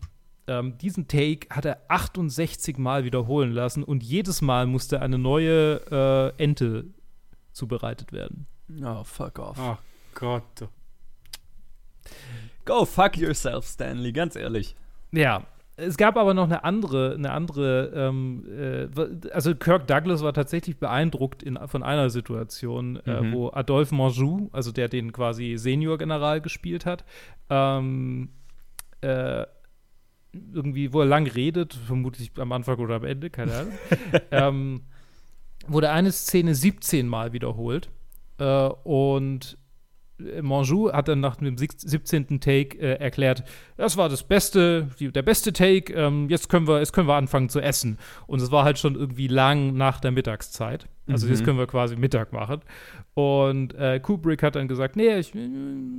Ähm, diesen Take hat er 68 Mal wiederholen lassen und jedes Mal musste eine neue äh, Ente zubereitet werden. Oh, fuck off. Oh Gott. Go fuck yourself, Stanley, ganz ehrlich. Ja, es gab aber noch eine andere, eine andere, ähm, äh, also Kirk Douglas war tatsächlich beeindruckt in, von einer Situation, äh, Mhm. wo Adolphe Monjou, also der den quasi Senior-General gespielt hat, ähm, äh, irgendwie, wo er lang redet, vermutlich am Anfang oder am Ende, keine Ahnung, ähm, wurde eine Szene 17 Mal wiederholt äh, und Monjou hat dann nach dem sieb- 17. Take äh, erklärt, das war das Beste, die, der beste Take, ähm, jetzt, können wir, jetzt können wir anfangen zu essen. Und es war halt schon irgendwie lang nach der Mittagszeit. Also Mhm. das können wir quasi Mittag machen. Und äh, Kubrick hat dann gesagt, nee, ich will,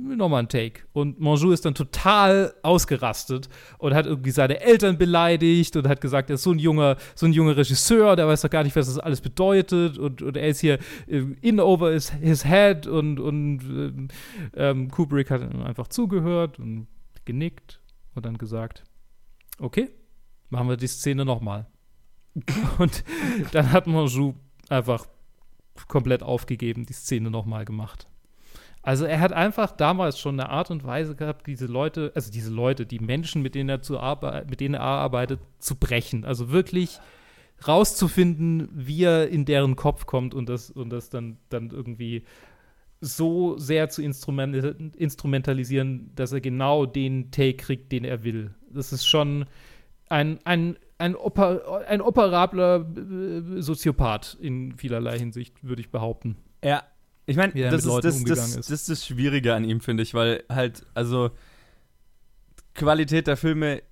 will noch mal einen Take. Und Monjou ist dann total ausgerastet und hat irgendwie seine Eltern beleidigt und hat gesagt, er ist so ein junger, so ein junger Regisseur, der weiß doch gar nicht, was das alles bedeutet und, und er ist hier äh, in over his, his head und, und ähm, Kubrick hat einfach zugehört und genickt und dann gesagt, okay, machen wir die Szene nochmal. und dann hat Monjou einfach komplett aufgegeben, die Szene nochmal gemacht. Also er hat einfach damals schon eine Art und Weise gehabt, diese Leute, also diese Leute, die Menschen, mit denen er zu arbeit mit denen er arbeitet, zu brechen. Also wirklich rauszufinden, wie er in deren Kopf kommt und das, und das dann, dann irgendwie so sehr zu instrument instrumentalisieren, dass er genau den Take kriegt, den er will. Das ist schon ein, ein, ein, oper ein operabler äh, Soziopath in vielerlei Hinsicht, würde ich behaupten. Ja, ich meine, das, das, das, ist. das ist das Schwierige an ihm, finde ich, weil halt, also Qualität der Filme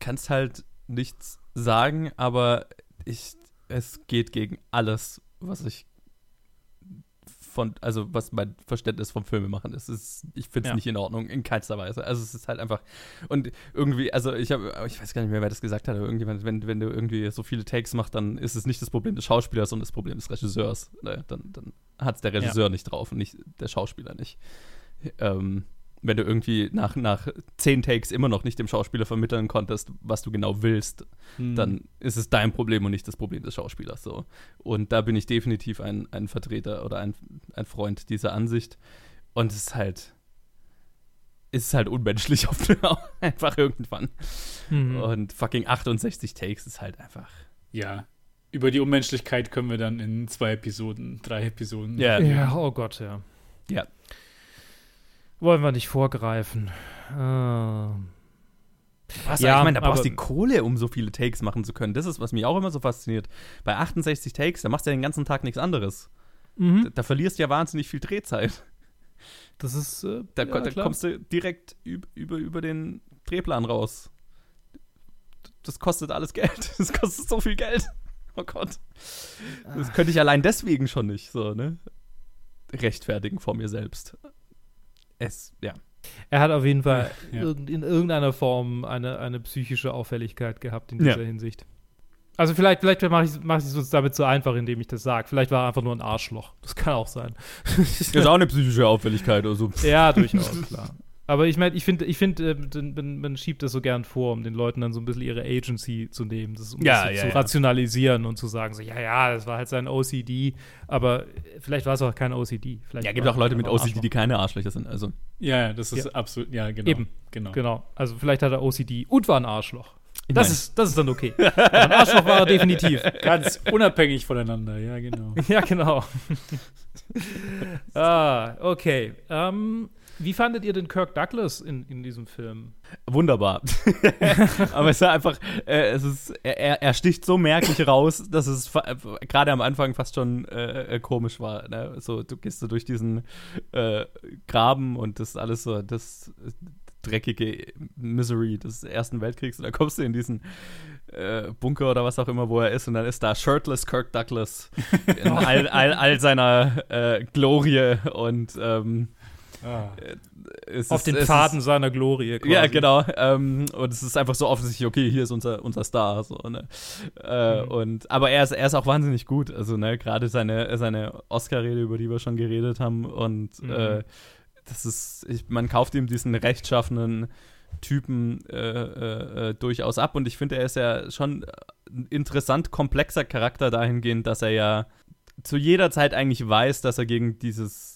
kannst halt nichts sagen, aber ich, es geht gegen alles, was ich von, also was mein Verständnis vom Filme machen ist. Ist ich finde es Ja. nicht in Ordnung, in keinster Weise. Also es ist halt einfach, und irgendwie, also ich habe, ich weiß gar nicht mehr, wer das gesagt hat, aber irgendjemand, wenn, wenn du irgendwie so viele Takes machst, dann ist es nicht das Problem des Schauspielers, sondern das Problem des Regisseurs. Ne? Dann, dann hat es der Regisseur nicht drauf und nicht der Schauspieler nicht. Ähm, wenn du irgendwie nach, nach zehn Takes immer noch nicht dem Schauspieler vermitteln konntest, was du genau willst, Hm. dann ist es dein Problem und nicht das Problem des Schauspielers. So. Und da bin ich definitiv ein, ein Vertreter oder ein, ein Freund dieser Ansicht. Und es ist halt, es ist halt unmenschlich auf, einfach irgendwann. Mhm. Und fucking 68 Takes ist halt einfach. Ja. Über die Unmenschlichkeit können wir dann in zwei Episoden, drei Episoden. Ja, oh Gott, ja. Ja. Wollen wir nicht vorgreifen. Ah. Was, Ja, ich meine, da brauchst du die Kohle, um so viele Takes machen zu können. Das ist, was mich auch immer so fasziniert. Bei 68 Takes, da machst du ja den ganzen Tag nichts anderes. Da, Mhm. da verlierst du ja wahnsinnig viel Drehzeit. Das ist. Äh, Da, ja, da kommst du direkt üb, über, über den Drehplan raus. Das kostet alles Geld. Das kostet so viel Geld. Oh Gott. Das könnte ich allein deswegen schon nicht so, ne? Rechtfertigen vor mir selbst. Es, ja. Er hat auf jeden Fall Ja. in irgendeiner Form eine, eine psychische Auffälligkeit gehabt in Ja. dieser Hinsicht. Also vielleicht, vielleicht mache ich mach es uns damit so einfach, indem ich das sage. Vielleicht war er einfach nur ein Arschloch. Das kann auch sein. Ist auch eine psychische Auffälligkeit oder so. ja, durchaus, klar. Aber ich meine, ich finde, ich find, äh, den- man, man schiebt das so gern vor, um den Leuten dann so ein bisschen ihre Agency zu nehmen, das um Ja, das ja, zu ja. rationalisieren und zu sagen, so, ja, ja, das war halt sein OCD, aber äh, vielleicht war es auch kein OCD. Vielleicht Ja, gibt auch Leute mit OCD, die keine Arschlöcher sind. Also, Ja, ja, das ist Ja. absolut, ja, genau. Eben. Genau. Genau. Also vielleicht hat er OCD und war ein Arschloch. Das ist, das ist dann okay. Aber ein Arschloch war er definitiv. Ganz unabhängig voneinander, ja, genau. Ja, genau. ah, okay. Ähm, wie fandet ihr denn Kirk Douglas in, in diesem Film? wunderbar. Aber es ist einfach, äh, es ist, er, er- sticht so merklich raus, dass es gerade am Anfang fast schon äh, komisch war. Ne? So, du gehst so durch diesen äh, Graben und das ist alles so, das dreckige Misery des Ersten Weltkriegs und dann kommst du in diesen äh, Bunker oder was auch immer, wo er ist und dann ist da shirtless Kirk Douglas in all, all, all seiner äh, Glorie und ähm, Ah. es Auf ist- den es ist- Pfaden seiner Glorie. Quasi. ja, genau. Ähm, und es ist einfach so offensichtlich, okay, hier ist unser, unser Star. So, ne? äh, Mhm. und, aber er ist, er ist auch wahnsinnig gut. Also, ne, gerade seine, seine Oscar-Rede, über die wir schon geredet haben. Und Mhm. äh, das ist, ich, man kauft ihm diesen rechtschaffenen Typen äh, äh, äh, durchaus ab. Und ich finde, er ist ja schon ein interessant komplexer Charakter dahingehend, dass er ja zu jeder Zeit eigentlich weiß, dass er gegen dieses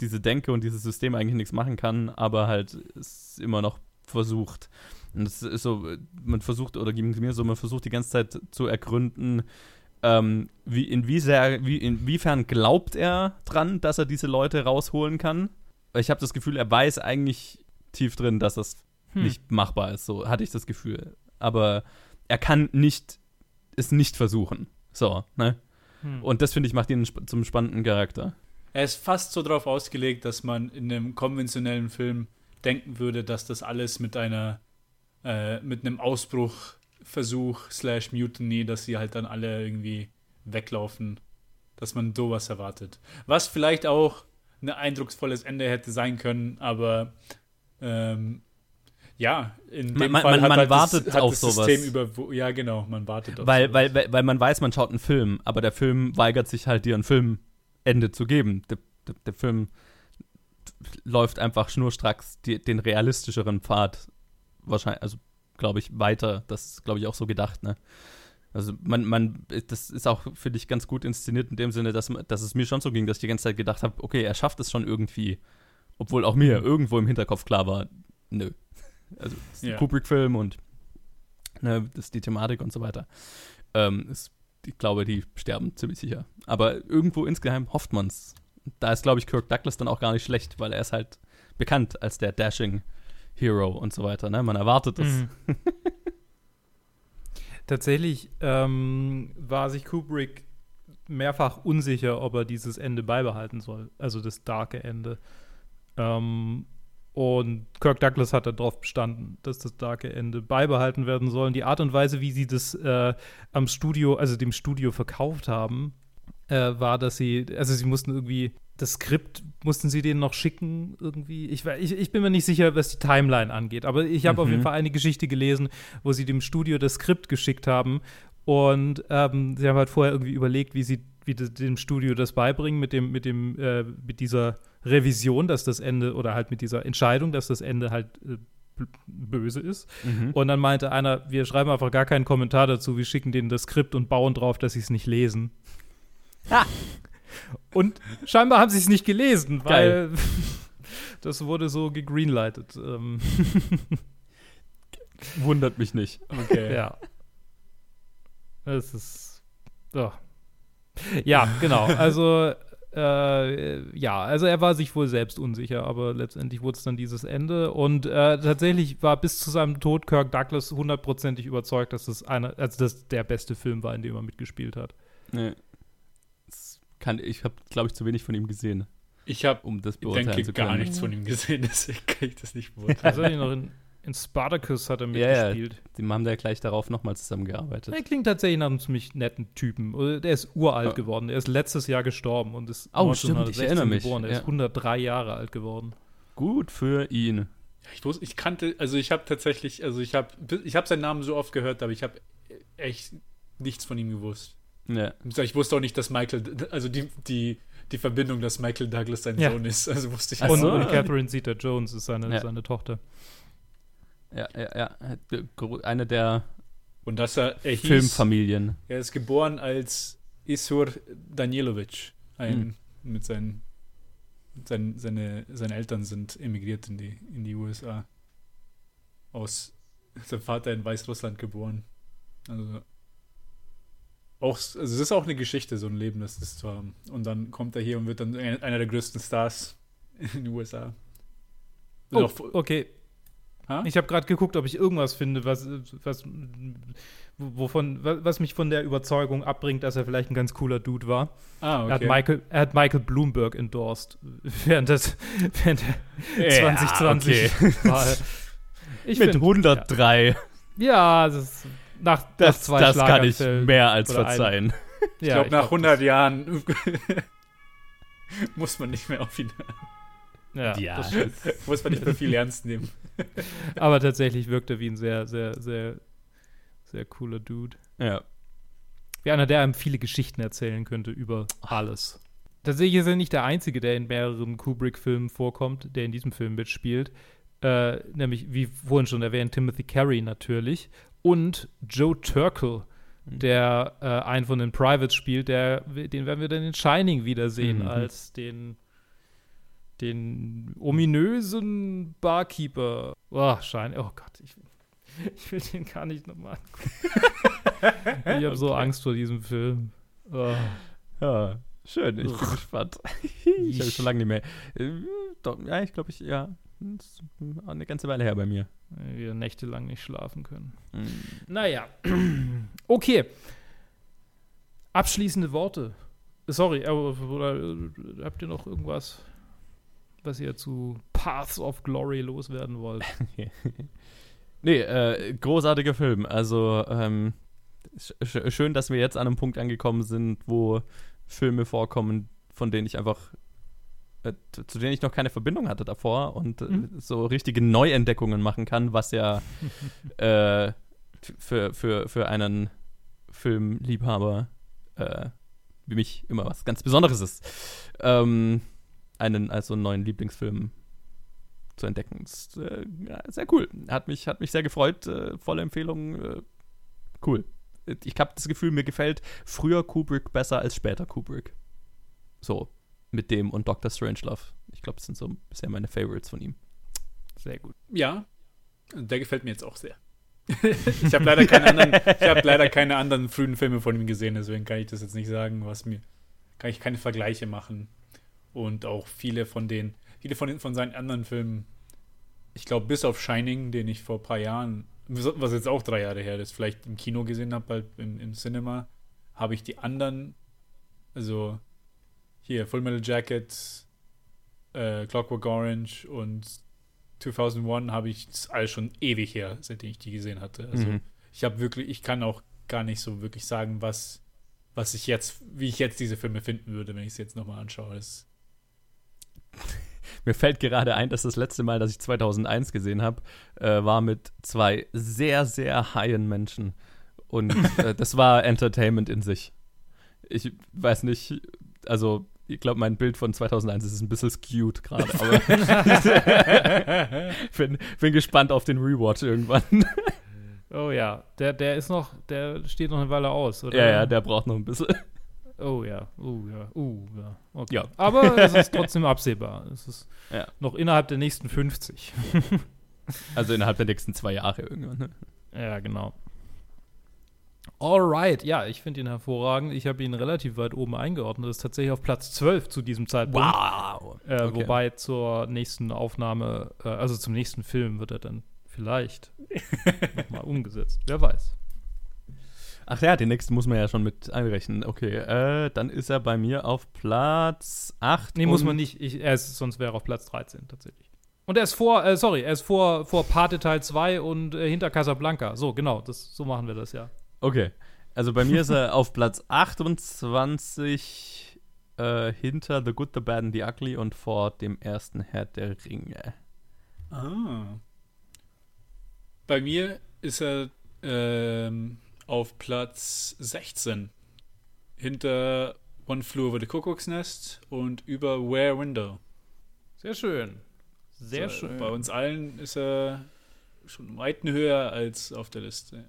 diese Denke und dieses System eigentlich nichts machen kann, aber halt es immer noch versucht. Und es ist so, man versucht, oder ging es mir so, man versucht die ganze Zeit zu ergründen, ähm, wie, inwiefern, wie, inwiefern glaubt er dran, dass er diese Leute rausholen kann. Ich habe das Gefühl, er weiß eigentlich tief drin, dass das Hm. nicht machbar ist. So hatte ich das Gefühl. Aber er kann nicht, es nicht versuchen. So, ne? Hm. Und das finde ich macht ihn sp- zum spannenden Charakter. Er ist fast so darauf ausgelegt, dass man in einem konventionellen Film denken würde, dass das alles mit einer, äh, mit einem Ausbruchversuch slash Mutiny, dass sie halt dann alle irgendwie weglaufen dass man sowas erwartet. Was vielleicht auch ein eindrucksvolles Ende hätte sein können, aber ähm, ja, in dem Man- Fall man- hat man halt wartet das, hat auf das sowas. System über, ja genau, man wartet auf Weil, sowas. weil, weil, weil man weiß, man schaut einen Film, aber der Film weigert sich halt, dir ein Filmende zu geben. Der, der, der Film läuft einfach schnurstracks die, den realistischeren Pfad wahrscheinlich, also glaube ich, weiter. Das ist, glaube ich, auch so gedacht, ne? Also man, man, das ist auch, finde ich, ganz gut inszeniert in dem Sinne, dass, dass es mir schon so ging, dass ich die ganze Zeit gedacht habe, okay, er schafft es schon irgendwie. Obwohl auch mir irgendwo im Hinterkopf klar war, nö. Also es ist ein Ja. Kubrick-Film und ne, das ist die Thematik und so weiter. Ähm, ist, ich glaube, die sterben ziemlich sicher. Aber irgendwo insgeheim hofft man's. Da ist, glaube ich, Kirk Douglas dann auch gar nicht schlecht, weil er ist halt bekannt als der Dashing Hero und so weiter. Ne? Man erwartet das. Mhm. Tatsächlich ähm, war sich Kubrick mehrfach unsicher, ob er dieses Ende beibehalten soll, also das darke Ende. Ähm, und Kirk Douglas hat darauf bestanden, dass das darke Ende beibehalten werden soll. Und die Art und Weise, wie sie das äh, am Studio, also dem Studio verkauft haben, äh, war, dass sie, also sie mussten irgendwie das Skript mussten sie denen noch schicken irgendwie. Ich, ich, ich bin mir nicht sicher, was die Timeline angeht, aber ich habe auf Mhm. jeden Fall eine Geschichte gelesen, wo sie dem Studio das Skript geschickt haben und ähm, sie haben halt vorher irgendwie überlegt, wie sie wie de- dem Studio das beibringen mit dem mit dem äh, mit dieser Revision, dass das Ende oder halt mit dieser Entscheidung, dass das Ende halt äh, böse ist. Mhm. Und dann meinte einer, wir schreiben einfach gar keinen Kommentar dazu, wir schicken denen das Skript und bauen drauf, dass sie es nicht lesen. Und scheinbar haben sie es nicht gelesen, weil das wurde so gegreenlightet. Ähm, Wundert mich nicht. Okay. ja. Es ist. Oh. Ja, genau. Also, äh, ja, also er war sich wohl selbst unsicher, aber letztendlich wurde es dann dieses Ende. Und äh, tatsächlich war bis zu seinem Tod Kirk Douglas hundertprozentig überzeugt, dass das einer, also das der beste Film war, in dem er mitgespielt hat. Nee. Das kann, ich habe, glaube ich, zu wenig von ihm gesehen, Ich habe, um das ich beurteilen denke, zu können. gar nichts von ihm gesehen, deswegen kann ich das nicht beurteilen. Also noch in, in Spartacus hat er Ja, ja. mitgespielt. Die haben da ja gleich darauf nochmal zusammengearbeitet. Er klingt tatsächlich nach einem ziemlich netten Typen. Der ist uralt Ja. geworden. Er ist letztes Jahr gestorben und ist Oh, stimmt, ich 1916 erinnere mich, geboren. Er ja. ist 103 Jahre alt geworden. Gut für ihn. Ja, ich wusste, ich kannte, also ich habe tatsächlich, also ich habe, ich habe seinen Namen so oft gehört, aber ich habe echt nichts von ihm gewusst. Ja. Ich wusste auch nicht, dass Michael, also die, die, die Verbindung, dass Michael Douglas sein Ja. Sohn ist, also wusste ich Ach Und, so. und Catherine Zeta-Jones ist seine, Ja. seine Tochter. Ja, ja, ja. Eine der Und dass er, er hieß, Filmfamilien. er ist geboren als Isur Danielovic, ein, mit seinen, mit seinen, seine, seine Eltern sind emigriert in die, in die USA. Aus, sein Vater in Weißrussland geboren. Also, auch, also es ist auch eine Geschichte, so ein Leben, das ist zu haben. Und dann kommt er hier und wird dann ein- einer der größten Stars in den USA. Oh, Noch- okay. Ha? Ich habe gerade geguckt, ob ich irgendwas finde, was, was, wovon, was mich von der Überzeugung abbringt, dass er vielleicht ein ganz cooler Dude war. ah, okay. Er, hat Michael, er hat Michael Bloomberg endorsed während, des, während der Ja, 2020 Wahl. Ich Mit find- 103. Ja, das ist nach, nach Das, zwei das kann ich mehr als verzeihen. Ich Ja, glaube, nach glaub, 100 Jahren muss man nicht mehr auf ihn Ja, Ja. das muss man nicht mehr viel ernst nehmen. aber tatsächlich wirkt er wie ein sehr, sehr, sehr, sehr cooler Dude. Ja. Wie einer, der einem viele Geschichten erzählen könnte über alles. Tatsächlich ist er nicht der Einzige, der in mehreren Kubrick-Filmen vorkommt, der in diesem Film mitspielt. Äh, nämlich, wie vorhin schon erwähnt, Timothy Carey natürlich. Und Joe Turkel, Mhm. der äh, einen von den Privates spielt, der, den werden wir dann in Shining wiedersehen, Mhm. als den, den ominösen Barkeeper. Oh, Shining. Oh Gott, ich, ich will den gar nicht nochmal angucken. ich habe so Angst vor diesem Film. Oh. ja. Schön, ich bin gespannt. ich habe schon lange nicht mehr. Äh, Doch, ja, ich glaube, ich, ja. Eine ganze Weile her bei mir. Wir nächtelang nicht schlafen können. Mhm. Naja. Okay. Abschließende Worte. Sorry, aber oder, äh, habt ihr noch irgendwas, was ihr zu Paths of Glory loswerden wollt? Nee, äh, großartiger Film. Also, ähm, sch sch schön, dass wir jetzt an einem Punkt angekommen sind, wo Filme vorkommen, von denen ich einfach äh, zu denen ich noch keine Verbindung hatte davor und äh, Mhm. so richtige Neuentdeckungen machen kann, was ja äh, für, für, für einen Filmliebhaber äh, wie mich immer was ganz Besonderes ist. Ähm, einen, also einen neuen Lieblingsfilm zu entdecken. Ist, äh, sehr cool. Hat mich, hat mich sehr gefreut. Äh, volle Empfehlung. Äh, cool. Ich habe das Gefühl, mir gefällt früher Kubrick besser als später Kubrick. So, mit dem und Dr. Strangelove. Ich glaube, das sind so bisher meine Favorites von ihm. Sehr gut. Ja, der gefällt mir jetzt auch sehr. ich habe leider habe leider keine anderen frühen Filme von ihm gesehen, deswegen kann ich das jetzt nicht sagen, was mir, kann ich keine Vergleiche machen. Und auch viele von den, viele von den, von seinen anderen Filmen, ich glaube bis auf Shining, den ich vor ein paar Jahren, was jetzt auch drei Jahre her ist, vielleicht im Kino gesehen habe, bald im, im Cinema, habe ich die anderen, also hier Full Metal Jacket, äh, Clockwork Orange und 2001 habe ich das alles schon ewig her, seitdem ich die gesehen hatte. Also Mhm. ich habe wirklich, ich kann auch gar nicht so wirklich sagen, was, was ich jetzt, wie ich jetzt diese Filme finden würde, wenn ich sie jetzt nochmal anschaue. Das, Mir fällt gerade ein, dass das letzte Mal, dass ich 2001 gesehen habe, äh, war mit zwei sehr, sehr highen Menschen. Und äh, das war Entertainment in sich. Ich weiß nicht, also ich glaube, mein Bild von 2001 ist ein bisschen skewed gerade, aber bin, bin gespannt auf den Rewatch irgendwann. Oh ja, der, der ist noch, der steht noch eine Weile aus, oder? ja, ja, der braucht noch ein bisschen. Oh ja, oh ja, uh, ja. Okay. Ja. Aber es ist trotzdem absehbar. Es ist Ja. noch innerhalb der nächsten 50. Also innerhalb der nächsten zwei Jahre irgendwann. Ne? Ja, genau. Alright, ja, ich finde ihn hervorragend. Ich habe ihn relativ weit oben eingeordnet. Das ist tatsächlich auf Platz 12 zu diesem Zeitpunkt. Wow! Äh, Okay. Wobei zur nächsten Aufnahme, äh, also zum nächsten Film wird er dann vielleicht nochmal umgesetzt. Wer weiß. Ach ja, den nächsten muss man ja schon mit einrechnen. Okay, äh, dann ist er bei mir auf Platz 8. Nee, muss man nicht. Ich, er ist, sonst wäre er auf Platz 13 tatsächlich. Und er ist vor, äh, sorry, er ist vor, vor Pate Teil 2 und äh, hinter Casablanca. So, genau, das, so machen wir das ja. Okay, also bei mir ist er auf Platz 28 äh, hinter The Good, The Bad and The Ugly und vor dem ersten Herr der Ringe. ah. Bei mir ist er ähm, auf Platz 16. Hinter One Flew Over the Cuckoo's Nest und über Where Window. Sehr schön. Sehr So, schön. Bei uns allen ist er schon weiten höher als auf der Liste.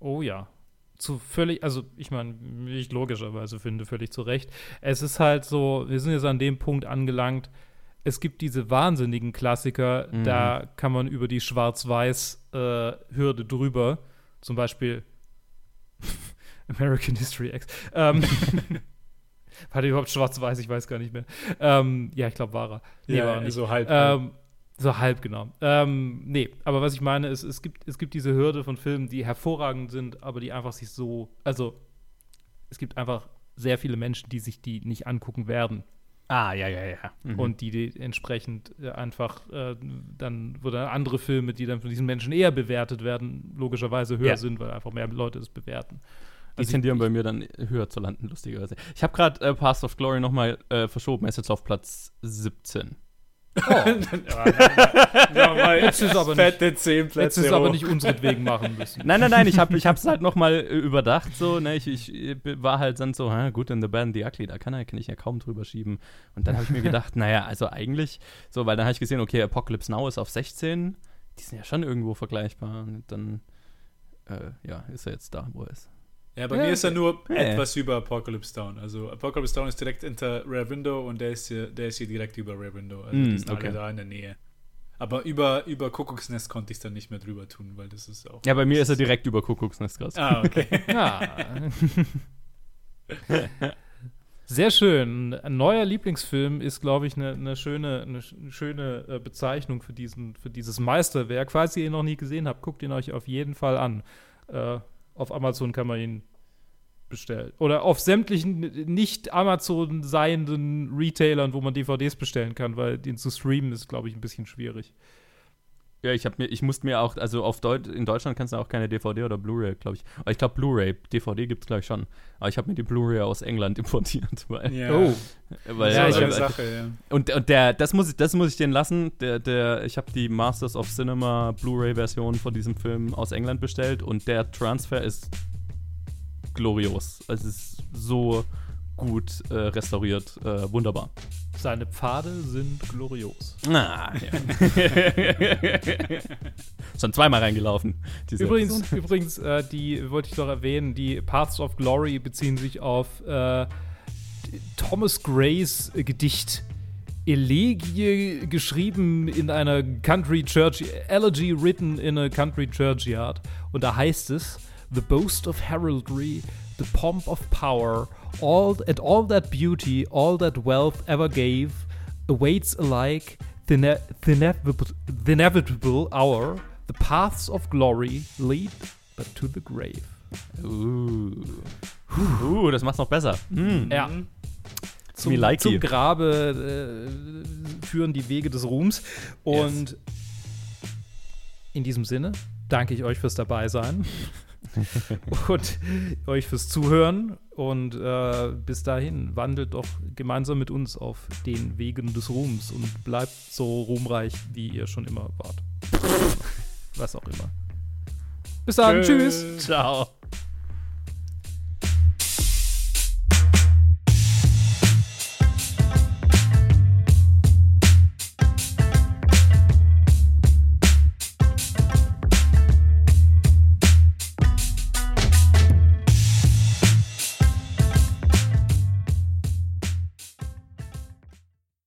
Oh ja. Zu völlig, also ich meine, wie ich logischerweise finde, völlig zu Recht. Es ist halt so, wir sind jetzt an dem Punkt angelangt, es gibt diese wahnsinnigen Klassiker, Mhm. da kann man über die Schwarz-Weiß-Hürde drüber. Zum Beispiel American History X. Ähm, war der überhaupt schwarz-weiß? Ich weiß gar nicht mehr. Ähm, ja, ich glaube, war er. Nee, war er nicht. so halb. Ähm, so halb, genau. Ähm, nee, aber was ich meine ist, es gibt, es gibt diese Hürde von Filmen, die hervorragend sind, aber die einfach sich so, also es gibt einfach sehr viele Menschen, die sich die nicht angucken werden Ah, ja, ja, ja. Mhm. und die, die entsprechend äh, einfach äh, dann, wo dann andere Filme, die dann von diesen Menschen eher bewertet werden, logischerweise höher Ja. sind, weil einfach mehr Leute es bewerten. die Also tendieren ich- bei mir dann höher zu landen, lustigerweise. Ich habe gerade äh, Past of Glory nochmal äh, verschoben. Er ist jetzt auf Platz 17. Nochmal Jetzt ist aber fette 10 Plätze. Du es aber nicht unseretwegen machen müssen. Nein, nein, nein, ich habe ich es halt nochmal äh, überdacht, so, ne, ich, ich äh, war halt dann so, gut, in The Band, The Ugly, da kann, er- kann ich ja kaum drüber schieben. Und dann habe ich mir gedacht, naja, also eigentlich, so, weil dann habe ich gesehen, okay, Apocalypse Now ist auf 16, die sind ja schon irgendwo vergleichbar. Und dann, äh, ja, ist er jetzt da, wo er ist. Ja, bei Ja, mir ist er okay. nur Ja, etwas über Apocalypse Down. Also Apocalypse Down ist direkt hinter Rare Window und der ist hier, der ist hier direkt über Rare Window. Also Mm, die sind okay. alle da in der Nähe. Aber über, über Kuckucksnest konnte ich es dann nicht mehr drüber tun, weil das ist auch. Ja, bei mir ist er direkt über Kuckucksnest krass. Ah, okay. Ja. Sehr schön. Ein neuer Lieblingsfilm ist, glaube ich, eine eine schöne, eine sch- schöne äh, Bezeichnung für, diesen, für dieses Meisterwerk. Falls ihr ihn noch nie gesehen habt, guckt ihn euch auf jeden Fall an. Äh, auf Amazon kann man ihn bestellen. Oder auf sämtlichen nicht Amazon seienden Retailern, wo man DVDs bestellen kann, weil den zu streamen ist, glaube ich, ein bisschen schwierig. Ja, ich habe mir, ich musste mir auch, also auf Deut in Deutschland kannst du auch keine DVD oder Blu-ray, glaube ich. Aber ich glaube Blu-ray, DVD gibt es glaube ich schon. Aber ich habe mir die Blu-ray aus England importiert, weil, Ja. Oh. weil ja, ich ich hab- Sache, ja. und, und der, das muss ich, das muss ich den lassen. Der, der, ich habe die Masters of Cinema Blu-ray-Version von diesem Film aus England bestellt und der Transfer ist glorios. Es ist so gut äh, restauriert, äh, wunderbar. Seine Pfade sind glorios. Ah, ja. Schon zweimal reingelaufen. diese Übrigens, übrigens äh, die wollte ich doch erwähnen, die Paths of Glory beziehen sich auf äh, Thomas Grays äh, Gedicht Elegie geschrieben in einer Country Church, Elegy written in a Country Churchyard. Und da heißt es, The boast of heraldry, the pomp of power, all and all that beauty, all that wealth ever gave, awaits alike the, ne the, inevitable, the inevitable hour. The paths of glory lead but to the grave. Uh. uh, das macht's noch besser. Mm. Ja. Zum, Me likey. zum Grabe äh, führen die Wege des Ruhms. Und in diesem Sinne danke ich euch fürs Dabeisein und euch fürs Zuhören. Und äh, bis dahin wandelt doch gemeinsam mit uns auf den Wegen des Ruhms und bleibt so ruhmreich, wie ihr schon immer wart. Was auch immer. Bis dann. Tschüss. Ciao.